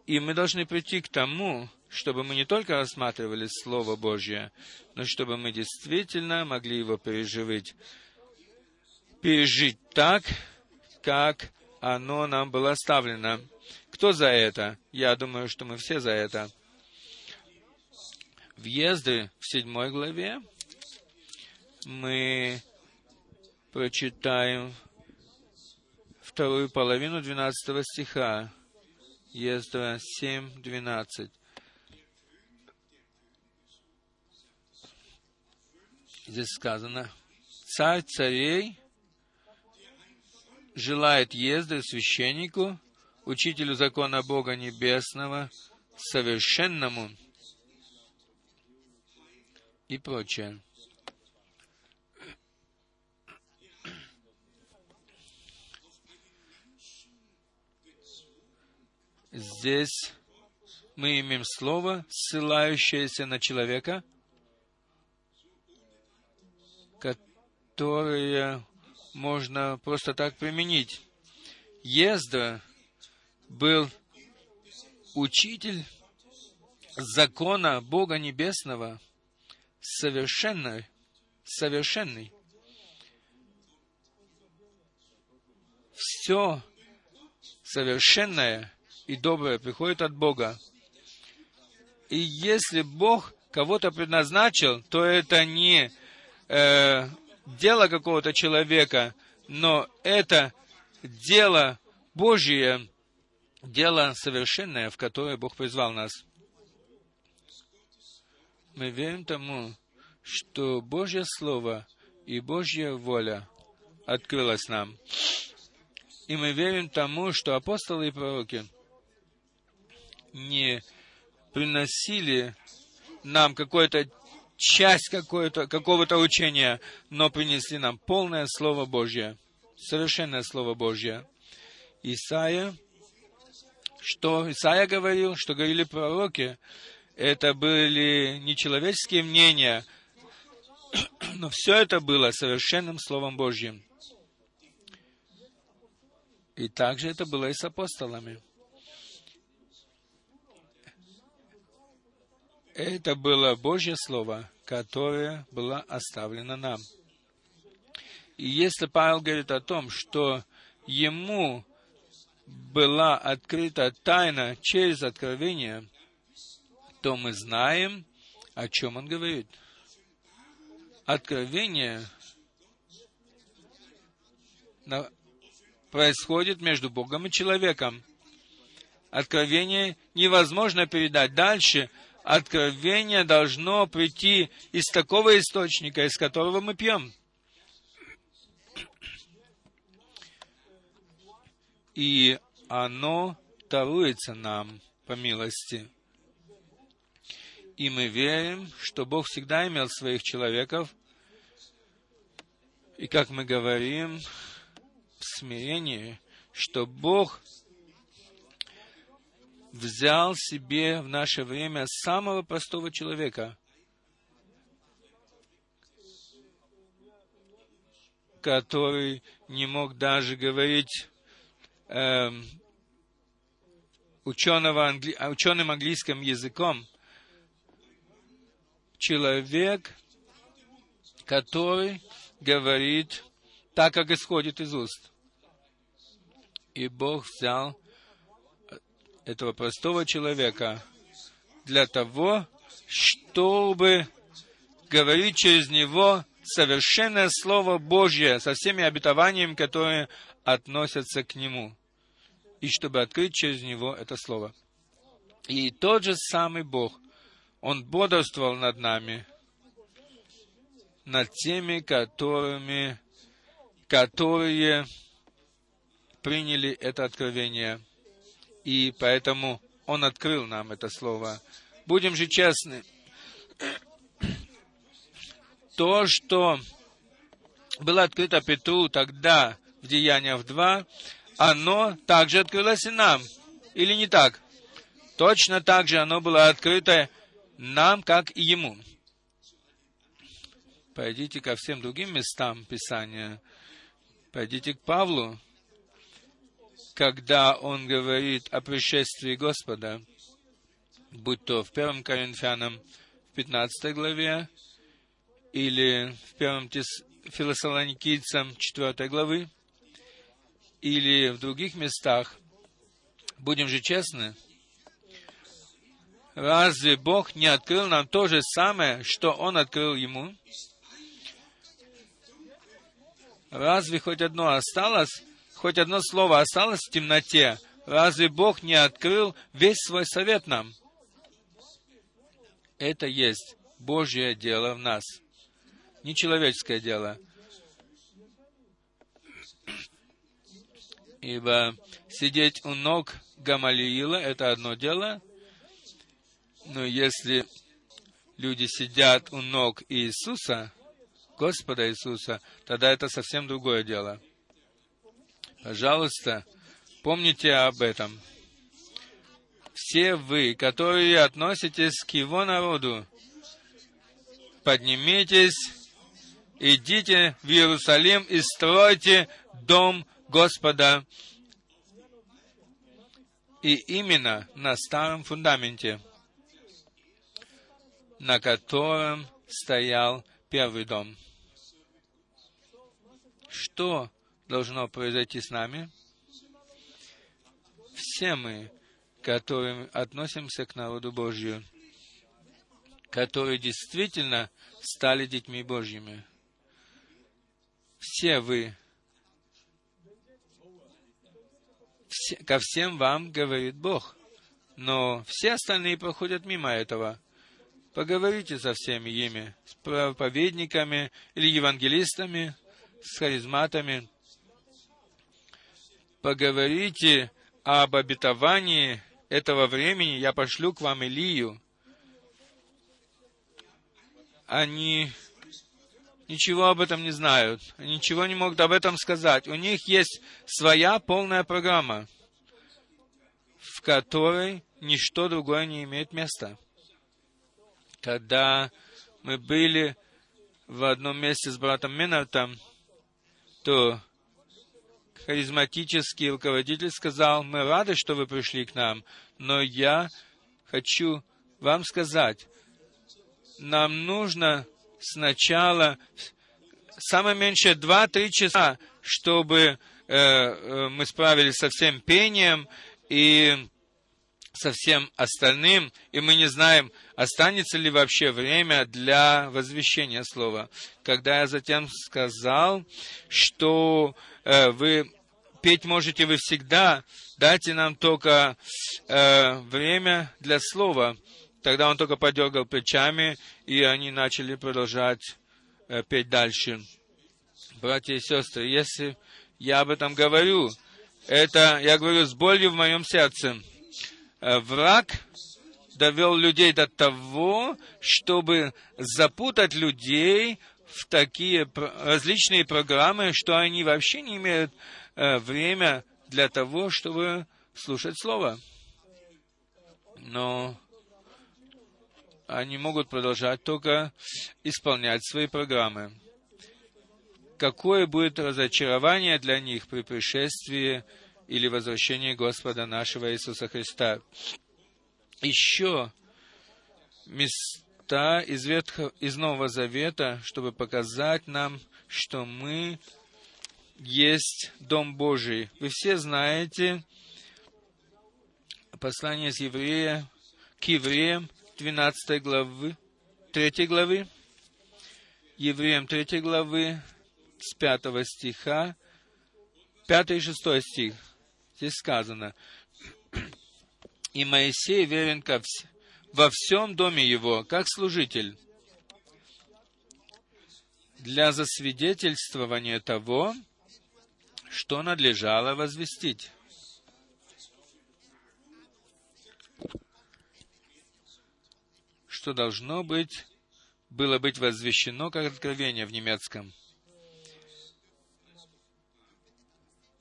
И мы должны прийти к тому, чтобы мы не только рассматривали Слово Божье, но чтобы мы действительно могли его переживать. Пережить так, как оно нам было оставлено. Кто за это? Я думаю, что мы все за это. Въезды в седьмой главе мы прочитаем вторую половину двенадцатого стиха. Ездра 7, 12. Здесь сказано, царь царей желает езды священнику, учителю закона Бога Небесного, совершенному и прочее. Здесь мы имеем слово, ссылающееся на человека, которое можно просто так применить. Ездра был учитель закона Бога Небесного, совершенный, совершенный. Все совершенное и доброе приходит от Бога. И если Бог кого-то предназначил, то это не э, дело какого-то человека, но это дело Божье, дело совершенное, в которое Бог призвал нас. Мы верим тому, что Божье Слово и Божья воля открылась нам. И мы верим тому, что апостолы и пророки не приносили нам какое-то часть какого-то учения, но принесли нам полное Слово Божье, совершенное Слово Божье. Исаия, что Исаия говорил, что говорили пророки, это были не человеческие мнения, но все это было совершенным Словом Божьим. И также это было и с апостолами. Это было Божье Слово, которое было оставлено нам. И если Павел говорит о том, что ему была открыта тайна через откровение, то мы знаем, о чем он говорит. Откровение происходит между Богом и человеком. Откровение невозможно передать дальше, откровение должно прийти из такого источника, из которого мы пьем. И оно даруется нам по милости. И мы верим, что Бог всегда имел своих человеков. И как мы говорим в смирении, что Бог взял себе в наше время самого простого человека, который не мог даже говорить э, ученого, англи... ученым английским языком. Человек, который говорит так, как исходит из уст. И Бог взял этого простого человека для того, чтобы говорить через него совершенное Слово Божье со всеми обетованиями, которые относятся к нему, и чтобы открыть через него это Слово. И тот же самый Бог, Он бодрствовал над нами, над теми, которыми, которые приняли это откровение. И поэтому Он открыл нам это слово. Будем же честны. То, что было открыто Петру тогда в Деяниях 2, оно также открылось и нам. Или не так? Точно так же оно было открыто нам, как и ему. Пойдите ко всем другим местам Писания. Пойдите к Павлу, когда он говорит о пришествии Господа, будь то в 1 Коринфянам в 15 главе, или в 1 Филосолоникийцам 4 главы, или в других местах, будем же честны, разве Бог не открыл нам то же самое, что Он открыл Ему? Разве хоть одно осталось, хоть одно слово осталось в темноте? Разве Бог не открыл весь свой совет нам? Это есть Божье дело в нас, не человеческое дело. Ибо сидеть у ног Гамалиила — это одно дело, но если люди сидят у ног Иисуса, Господа Иисуса, тогда это совсем другое дело. Пожалуйста, помните об этом. Все вы, которые относитесь к Его народу, поднимитесь, идите в Иерусалим и стройте дом Господа. И именно на старом фундаменте – на котором стоял первый дом. Что должно произойти с нами? Все мы, которые относимся к народу Божью, которые действительно стали детьми Божьими. Все вы, все, ко всем вам говорит Бог, но все остальные проходят мимо этого. Поговорите со всеми ими, с проповедниками или евангелистами, с харизматами. Поговорите об обетовании этого времени. Я пошлю к вам Илию. Они ничего об этом не знают, ничего не могут об этом сказать. У них есть своя полная программа, в которой ничто другое не имеет места когда мы были в одном месте с братом Минартом, то харизматический руководитель сказал, мы рады, что вы пришли к нам, но я хочу вам сказать, нам нужно сначала самое меньшее 2-3 часа, чтобы э, э, мы справились со всем пением и со всем остальным, и мы не знаем, останется ли вообще время для возвещения слова. Когда я затем сказал, что э, вы петь можете вы всегда, дайте нам только э, время для слова. Тогда он только подергал плечами, и они начали продолжать э, петь дальше. Братья и сестры, если я об этом говорю, это я говорю с болью в моем сердце. Э, враг довел людей до того, чтобы запутать людей в такие различные программы, что они вообще не имеют время для того, чтобы слушать Слово. Но они могут продолжать только исполнять свои программы. Какое будет разочарование для них при пришествии или возвращение Господа нашего Иисуса Христа. Еще места из, Ветхого, из Нового Завета, чтобы показать нам, что мы есть Дом Божий. Вы все знаете послание с еврея к евреям 12 главы, 3 главы, евреям 3 главы, с 5 стиха, 5 и 6 стих. Здесь сказано, И Моисей верен ко вс... во всем доме его, как служитель, для засвидетельствования того, что надлежало возвестить. Что должно быть, было быть возвещено как откровение в немецком –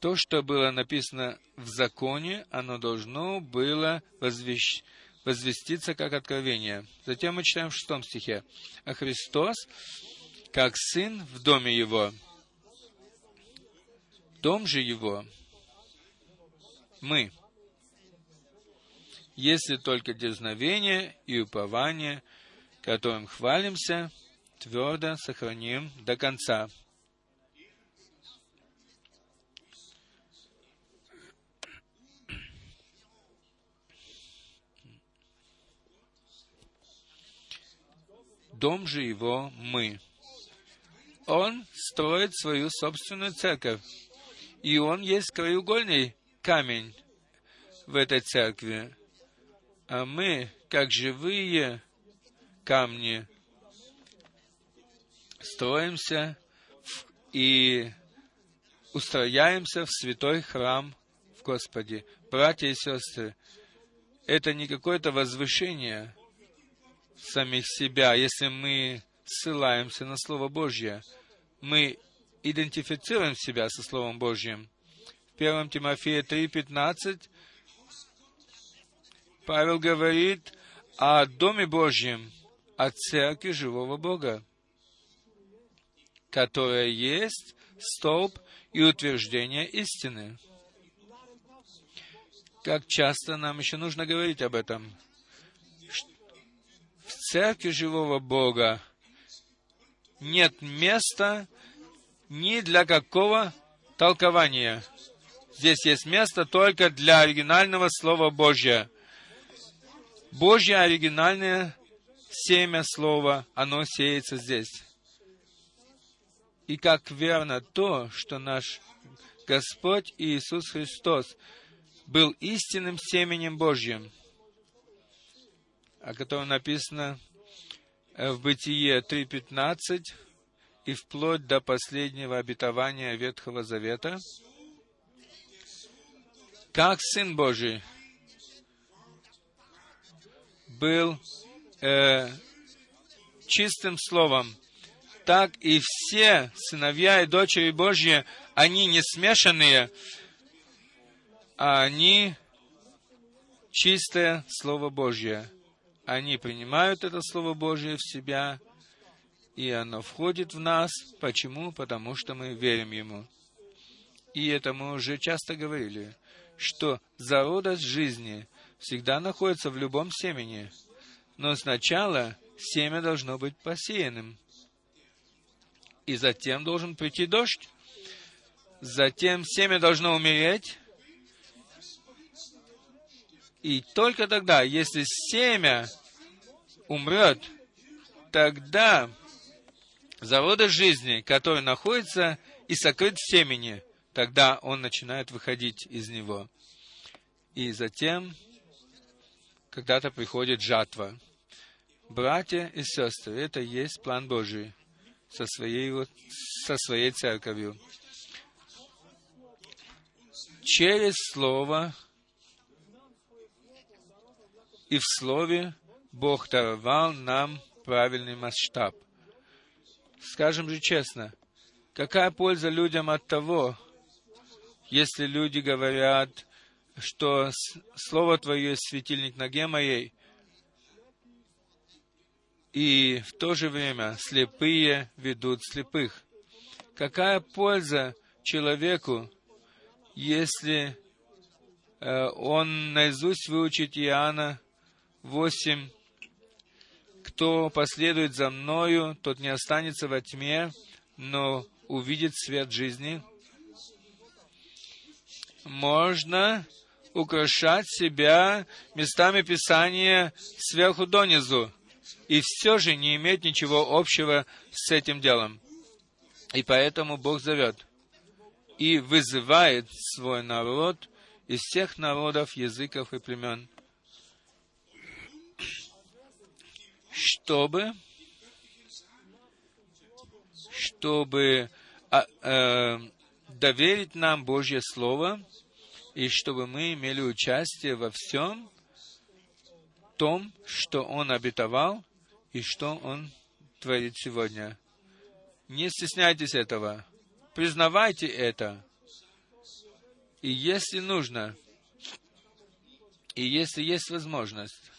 то, что было написано в законе, оно должно было возвещ... возвеститься как откровение. Затем мы читаем в шестом стихе. А Христос, как Сын в доме Его, дом же Его, мы, если только дерзновение и упование, которым хвалимся, твердо сохраним до конца. дом же его мы. Он строит свою собственную церковь, и он есть краеугольный камень в этой церкви. А мы, как живые камни, строимся и устрояемся в святой храм в Господе. Братья и сестры, это не какое-то возвышение, самих себя, если мы ссылаемся на Слово Божье, мы идентифицируем себя со Словом Божьим. В 1 Тимофея 3.15 Павел говорит о Доме Божьем, о Церкви живого Бога, которая есть столб и утверждение истины. Как часто нам еще нужно говорить об этом? в церкви живого Бога нет места ни для какого толкования. Здесь есть место только для оригинального Слова Божьего. Божье оригинальное семя Слова, оно сеется здесь. И как верно то, что наш Господь Иисус Христос был истинным семенем Божьим – о котором написано в Бытие 3.15 и вплоть до последнего обетования Ветхого Завета, как Сын Божий был э, чистым словом, так и все сыновья и дочери Божьи, они не смешанные, а они чистое Слово Божье. Они принимают это Слово Божие в себя, и оно входит в нас. Почему? Потому что мы верим Ему. И это мы уже часто говорили, что зародость жизни всегда находится в любом семени, но сначала семя должно быть посеянным, и затем должен прийти дождь, затем семя должно умереть, и только тогда, если семя умрет, тогда завода жизни, который находится и сокрыт в семени, тогда он начинает выходить из него. И затем когда-то приходит жатва. Братья и сестры, это и есть план Божий со своей, со своей церковью. Через Слово и в Слове Бог даровал нам правильный масштаб. Скажем же честно, какая польза людям от того, если люди говорят, что Слово Твое есть светильник ноге моей, и в то же время слепые ведут слепых. Какая польза человеку, если э, он наизусть выучит Иоанна 8, кто последует за мною, тот не останется во тьме, но увидит свет жизни. Можно украшать себя местами Писания сверху донизу, и все же не иметь ничего общего с этим делом. И поэтому Бог зовет и вызывает свой народ из всех народов, языков и племен – чтобы, чтобы а, э, доверить нам Божье Слово, и чтобы мы имели участие во всем том, что Он обетовал и что Он творит сегодня. Не стесняйтесь этого. Признавайте это. И если нужно, и если есть возможность,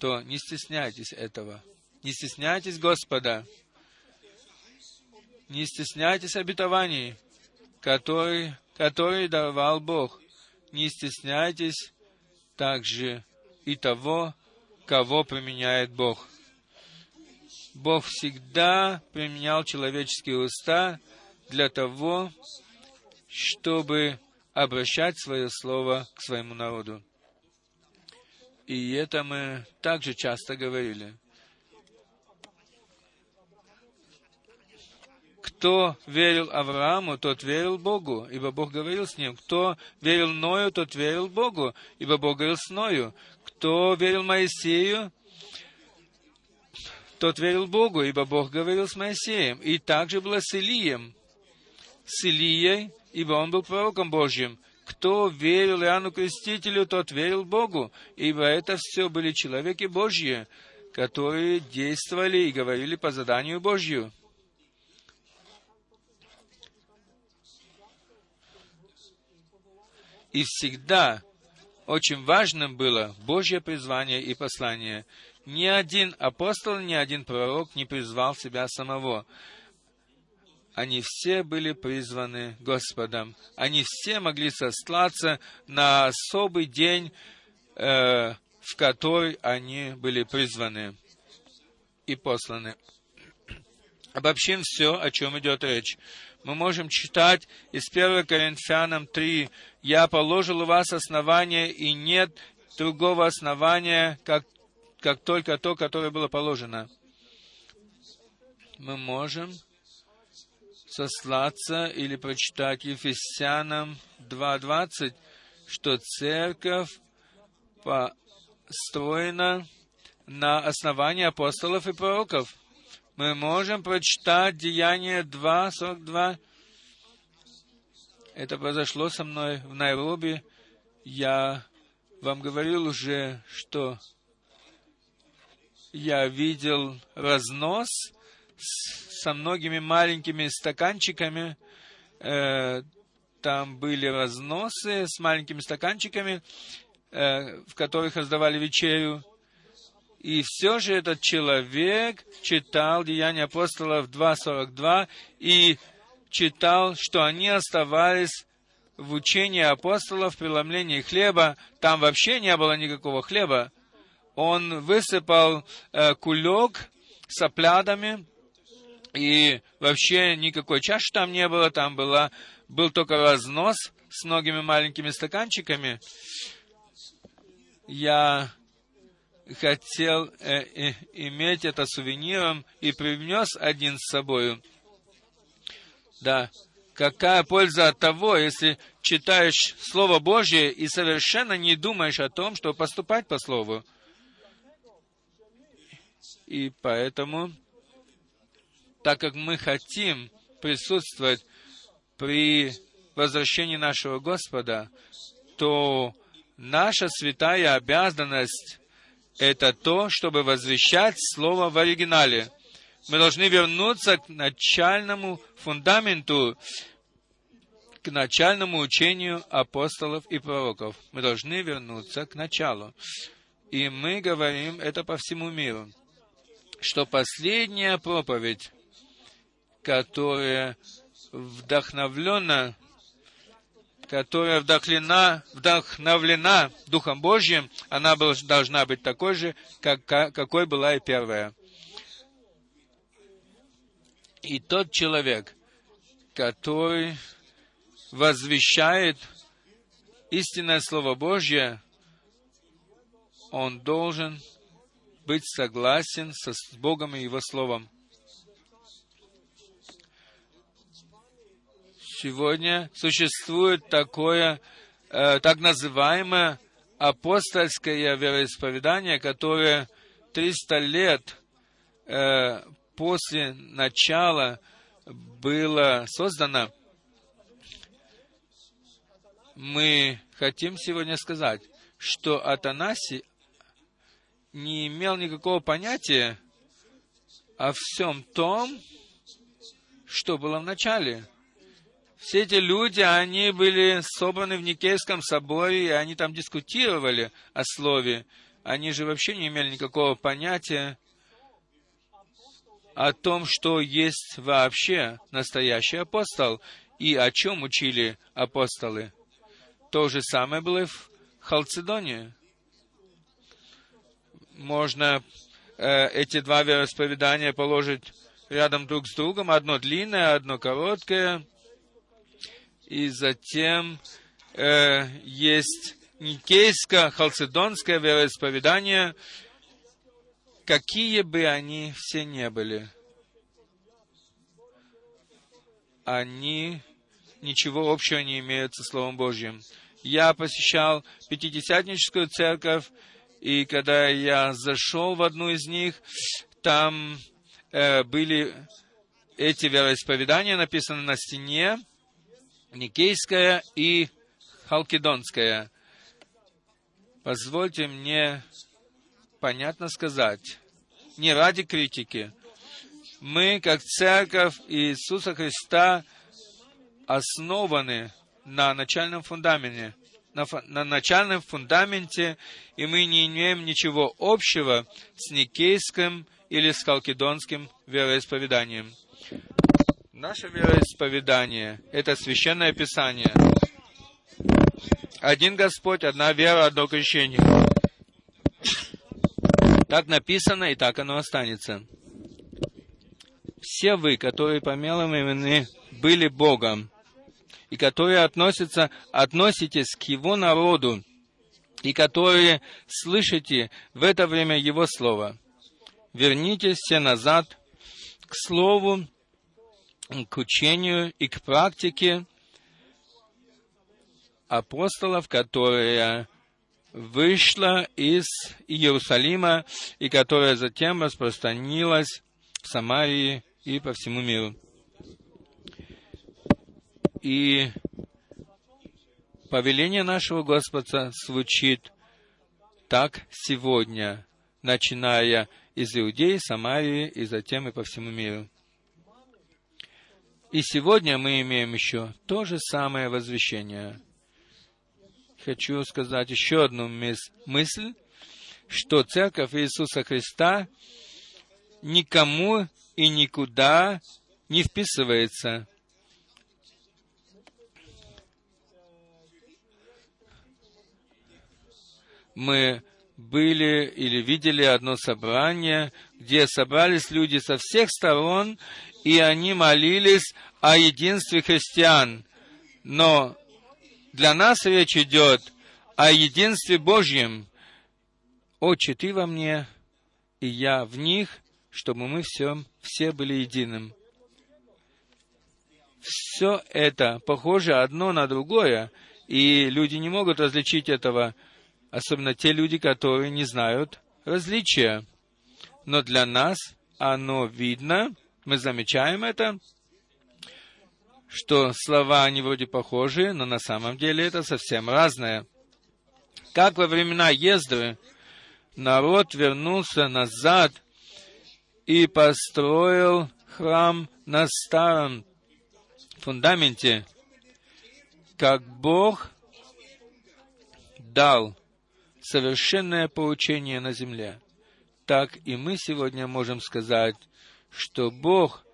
то не стесняйтесь этого. Не стесняйтесь Господа. Не стесняйтесь обетований, которые, которые давал Бог. Не стесняйтесь также и того, кого применяет Бог. Бог всегда применял человеческие уста для того, чтобы обращать свое слово к своему народу. И это мы также часто говорили. Кто верил Аврааму, тот верил Богу, ибо Бог говорил с ним. Кто верил Ною, тот верил Богу, ибо Бог говорил с Ною. Кто верил Моисею, тот верил Богу, ибо Бог говорил с Моисеем. И также было с Илием. С Илией, ибо он был пророком Божьим. Кто верил Иоанну Крестителю, тот верил Богу, ибо это все были человеки Божьи, которые действовали и говорили по заданию Божью. И всегда очень важным было Божье призвание и послание. Ни один апостол, ни один пророк не призвал себя самого. Они все были призваны Господом. Они все могли сослаться на особый день, э, в который они были призваны и посланы. Обобщим все, о чем идет речь. Мы можем читать из 1 Коринфянам 3. «Я положил у вас основание, и нет другого основания, как как только то, которое было положено. Мы можем сослаться или прочитать Ефесянам 2.20, что церковь построена на основании апостолов и пророков. Мы можем прочитать Деяние 2.42. Это произошло со мной в Найроби. Я вам говорил уже, что я видел разнос со многими маленькими стаканчиками. Э, там были разносы с маленькими стаканчиками, э, в которых раздавали вечерю. И все же этот человек читал Деяния апостолов 2.42 и читал, что они оставались в учении апостолов, в преломлении хлеба. Там вообще не было никакого хлеба он высыпал э, кулек с оплядами, и вообще никакой чаши там не было, там была, был только разнос с многими маленькими стаканчиками. Я хотел э, э, иметь это сувениром и привнес один с собой. Да, какая польза от того, если читаешь Слово Божье и совершенно не думаешь о том, что поступать по Слову? И поэтому, так как мы хотим присутствовать при возвращении нашего Господа, то наша святая обязанность — это то, чтобы возвещать Слово в оригинале. Мы должны вернуться к начальному фундаменту, к начальному учению апостолов и пророков. Мы должны вернуться к началу. И мы говорим это по всему миру что последняя проповедь, которая вдохновлена, которая вдохновлена, вдохновлена Духом Божьим, она должна быть такой же, как, какой была и первая. И тот человек, который возвещает истинное Слово Божье, он должен быть согласен со, с Богом и Его Словом. Сегодня существует такое э, так называемое апостольское вероисповедание, которое 300 лет э, после начала было создано, мы хотим сегодня сказать, что Атанасий не имел никакого понятия о всем том, что было в начале. Все эти люди, они были собраны в Никейском соборе, и они там дискутировали о слове. Они же вообще не имели никакого понятия о том, что есть вообще настоящий апостол и о чем учили апостолы. То же самое было в Халцедоне. Можно э, эти два вероисповедания положить рядом друг с другом, одно длинное, одно короткое, и затем э, есть никейско-халцедонское вероисповедание, какие бы они все не были. Они ничего общего не имеют со Словом Божьим. Я посещал Пятидесятническую церковь, и когда я зашел в одну из них, там э, были эти вероисповедания написаны на стене, Никейская и Халкидонская. Позвольте мне понятно сказать, не ради критики. Мы, как церковь Иисуса Христа, основаны на начальном фундаменте, на, на начальном фундаменте, и мы не имеем ничего общего с никейским или с халкидонским вероисповеданием. Наше вероисповедание — это священное писание. Один Господь, одна вера, одно крещение. Так написано, и так оно останется. Все вы, которые помилованы были Богом, и которые относятся, относитесь к Его народу, и которые слышите в это время Его Слово. Вернитесь все назад к Слову, к учению и к практике апостолов, которая вышла из Иерусалима и которая затем распространилась в Самарии и по всему миру. И повеление нашего Господа звучит так сегодня, начиная из Иудеи, Самарии и затем и по всему миру. И сегодня мы имеем еще то же самое возвещение. Хочу сказать еще одну мысль, что Церковь Иисуса Христа никому и никуда не вписывается мы были или видели одно собрание, где собрались люди со всех сторон, и они молились о единстве христиан. Но для нас речь идет о единстве Божьем. Отче, Ты во мне, и я в них, чтобы мы все, все были единым. Все это похоже одно на другое, и люди не могут различить этого особенно те люди, которые не знают различия. Но для нас оно видно, мы замечаем это, что слова, они вроде похожи, но на самом деле это совсем разное. Как во времена Ездры народ вернулся назад и построил храм на старом фундаменте, как Бог дал совершенное поучение на земле, так и мы сегодня можем сказать, что Бог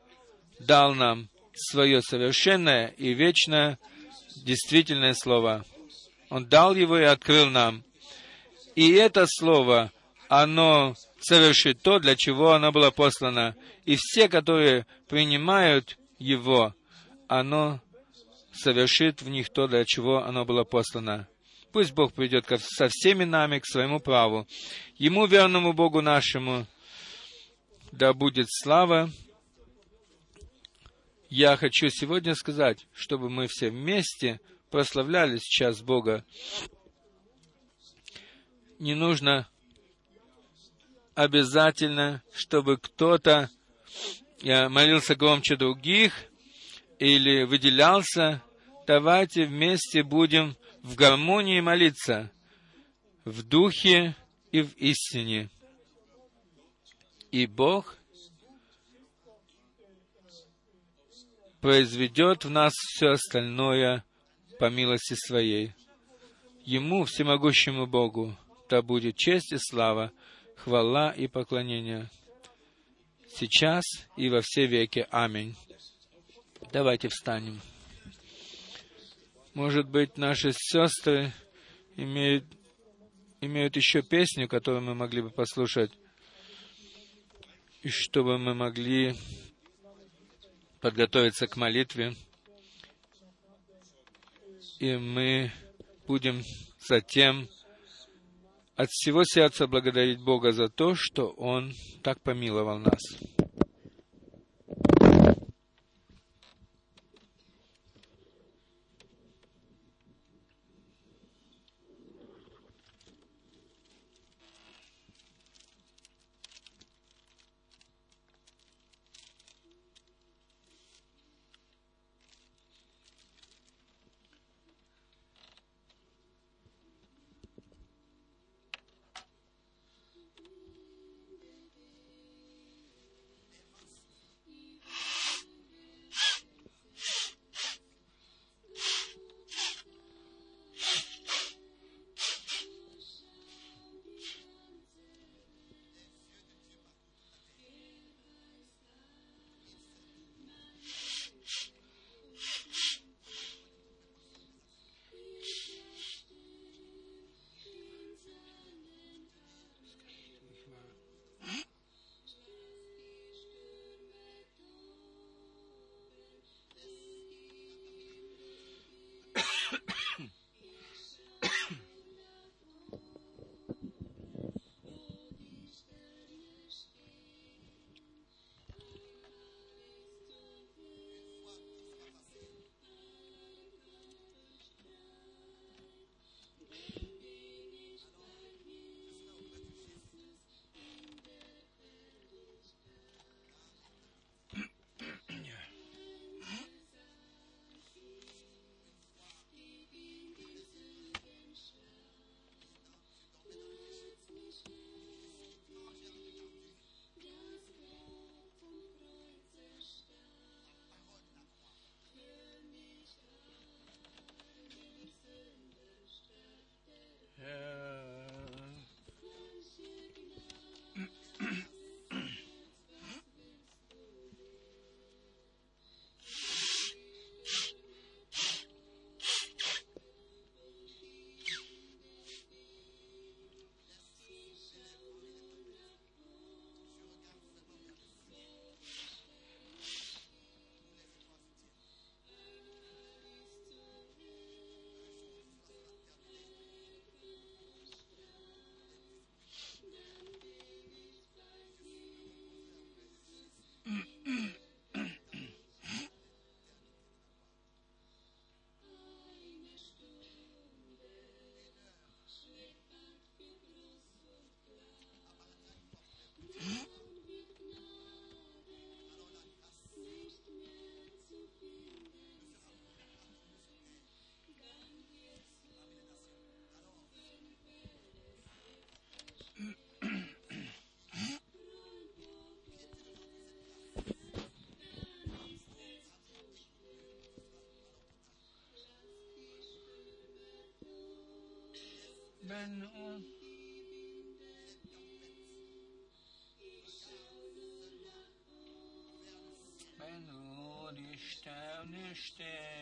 дал нам свое совершенное и вечное действительное Слово. Он дал его и открыл нам. И это Слово, оно совершит то, для чего оно было послано. И все, которые принимают его, оно совершит в них то, для чего оно было послано. Пусть Бог придет со всеми нами к своему праву. Ему, верному Богу нашему, да будет слава. Я хочу сегодня сказать, чтобы мы все вместе прославляли сейчас Бога. Не нужно обязательно, чтобы кто-то э, молился громче других или выделялся. Давайте вместе будем в гармонии молиться, в духе и в истине. И Бог произведет в нас все остальное по милости Своей. Ему, всемогущему Богу, да будет честь и слава, хвала и поклонение. Сейчас и во все веки. Аминь. Давайте встанем. Может быть, наши сестры имеют, имеют еще песню, которую мы могли бы послушать, чтобы мы могли подготовиться к молитве, и мы будем затем от всего сердца благодарить Бога за то, что Он так помиловал нас. Ben äh, wenn nur die Sterne stehen.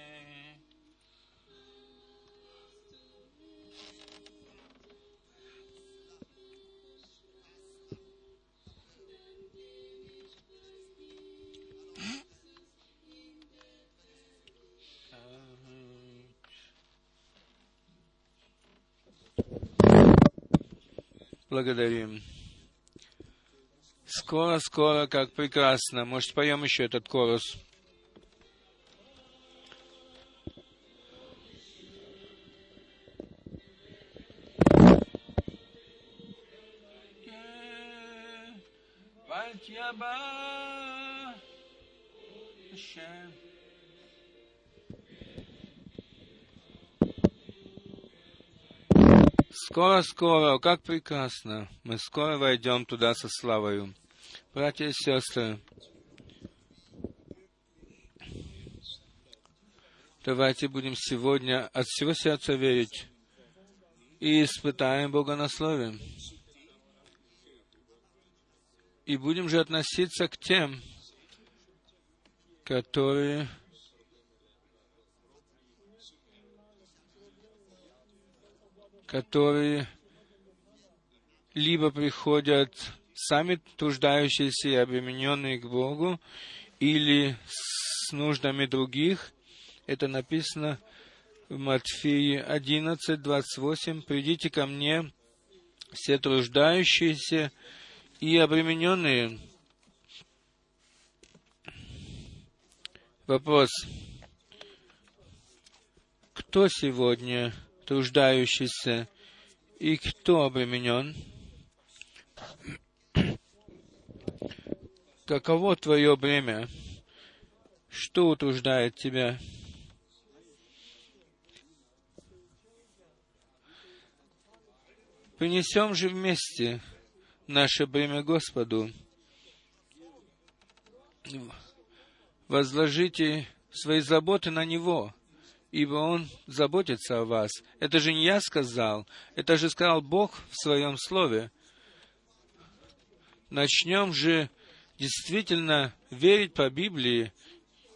Благодарим. Скоро, скоро, как прекрасно. Может, споем еще этот корус? Скоро-скоро, как прекрасно, мы скоро войдем туда со славою. Братья и сестры, давайте будем сегодня от всего сердца верить и испытаем Бога на слове. И будем же относиться к тем, которые которые либо приходят сами труждающиеся и обремененные к Богу, или с нуждами других. Это написано в Матфеи 11, 28. «Придите ко мне, все труждающиеся и обремененные». Вопрос. Кто сегодня труждающийся и кто обременен? Каково твое бремя? Что утруждает тебя? Принесем же вместе наше бремя Господу. Возложите свои заботы на Него, ибо Он заботится о вас. Это же не я сказал, это же сказал Бог в Своем Слове. Начнем же действительно верить по Библии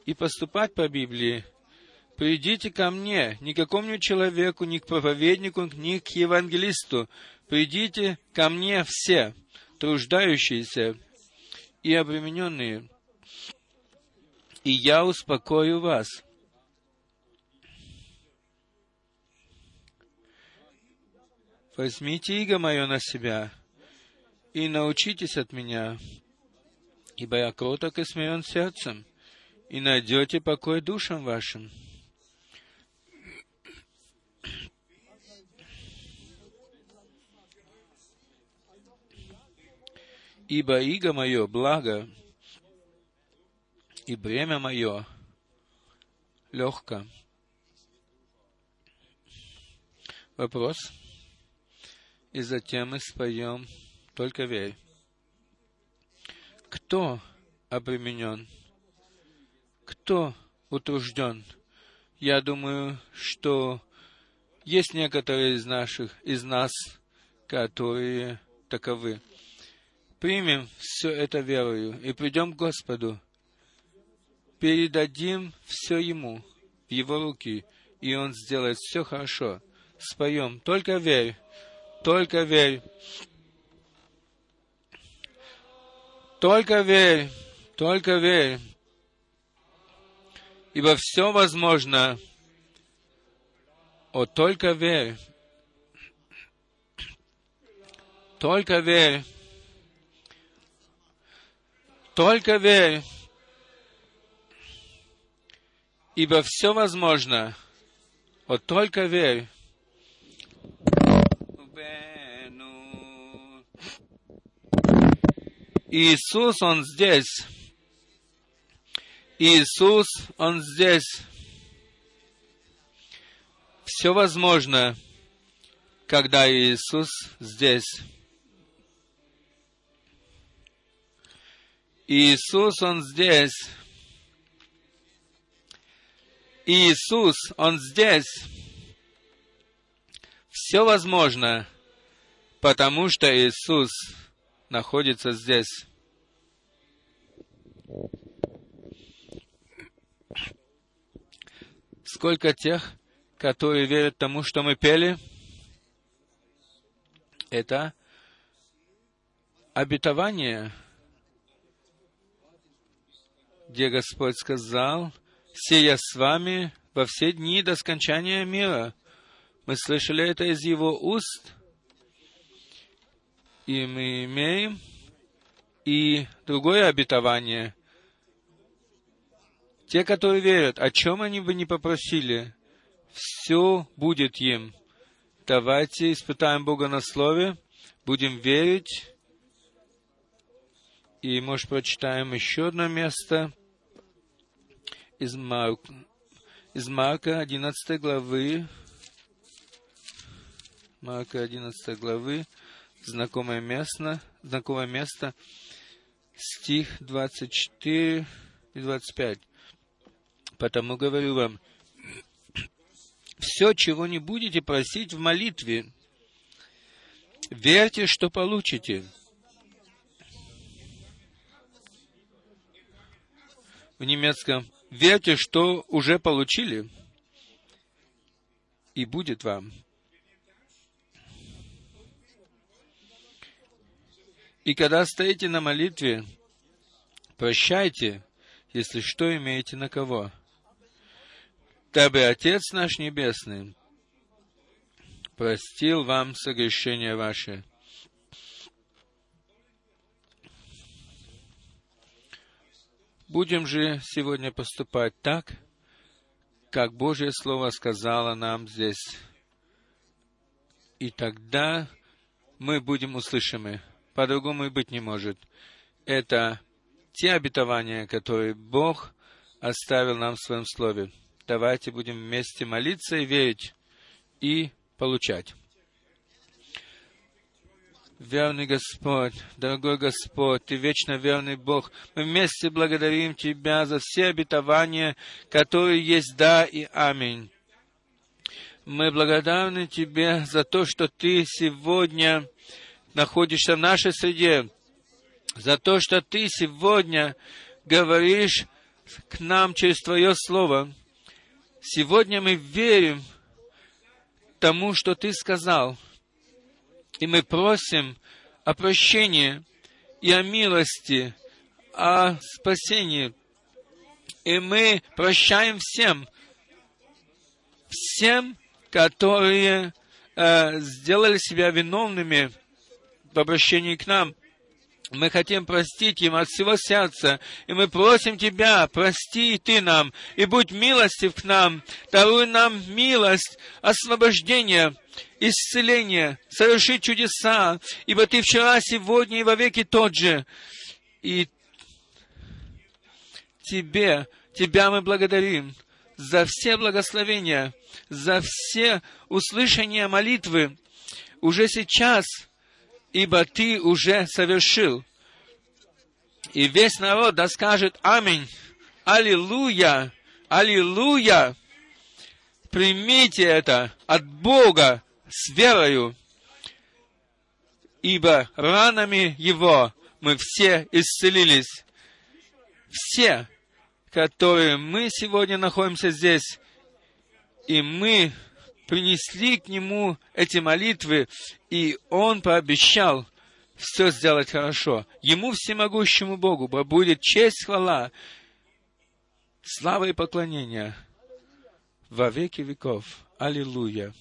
и поступать по Библии, придите ко мне, не к какому-нибудь человеку, ни к проповеднику, ни к евангелисту. Придите ко мне все, труждающиеся и обремененные, и я успокою вас. Возьмите иго мое на себя и научитесь от меня, ибо я кроток и смирен сердцем, и найдете покой душам вашим. Ибо иго мое благо, и бремя мое легко. Вопрос. И затем мы споем «Только верь». Кто обременен? Кто утружден? Я думаю, что есть некоторые из наших, из нас, которые таковы. Примем все это верою и придем к Господу, передадим все Ему, в Его руки, и Он сделает все хорошо. Споем, только верь, только верь. Только верь, только верь, ибо все возможно. О, только верь, только верь, только верь, ибо все возможно. О, только верь. Иисус, Он здесь. Иисус, Он здесь. Все возможно, когда Иисус здесь. Иисус, Он здесь. Иисус, Он здесь. Все возможно, потому что Иисус находится здесь. Сколько тех, которые верят тому, что мы пели, это обетование, где Господь сказал, «Сея с вами во все дни до скончания мира». Мы слышали это из Его уст, и мы имеем и другое обетование. Те, которые верят, о чем они бы не попросили, все будет им. Давайте испытаем Бога на Слове, будем верить И, может, прочитаем еще одно место из, Марк, из Марка 11 главы. Марка 11 главы, знакомое место, знакомое место, стих 24 и 25. Потому говорю вам, все, чего не будете просить в молитве, верьте, что получите. В немецком верьте, что уже получили, и будет вам. И когда стоите на молитве, прощайте, если что имеете на кого. Дабы Отец наш Небесный простил вам согрешения ваши. Будем же сегодня поступать так, как Божье Слово сказало нам здесь. И тогда мы будем услышимы. По-другому и быть не может. Это те обетования, которые Бог оставил нам в Своем Слове. Давайте будем вместе молиться и верить, и получать. Верный Господь, дорогой Господь, Ты вечно верный Бог. Мы вместе благодарим Тебя за все обетования, которые есть да и аминь. Мы благодарны Тебе за то, что Ты сегодня находишься в нашей среде, за то, что Ты сегодня говоришь к нам через Твое Слово. Сегодня мы верим тому, что Ты сказал — и мы просим о прощении и о милости, о спасении. И мы прощаем всем, всем, которые э, сделали себя виновными в обращении к нам. Мы хотим простить им от всего сердца, и мы просим Тебя, прости и Ты нам, и будь милостив к нам, даруй нам милость, освобождение, исцеление, совершить чудеса, ибо Ты вчера, сегодня и вовеки тот же. И Тебе, Тебя мы благодарим за все благословения, за все услышания молитвы уже сейчас, ибо Ты уже совершил. И весь народ да скажет Аминь. Аллилуйя! Аллилуйя! Примите это от Бога, с верою, ибо ранами Его мы все исцелились. Все, которые мы сегодня находимся здесь, и мы принесли к Нему эти молитвы, и Он пообещал все сделать хорошо. Ему, всемогущему Богу, будет честь, хвала, слава и поклонение во веки веков. Аллилуйя.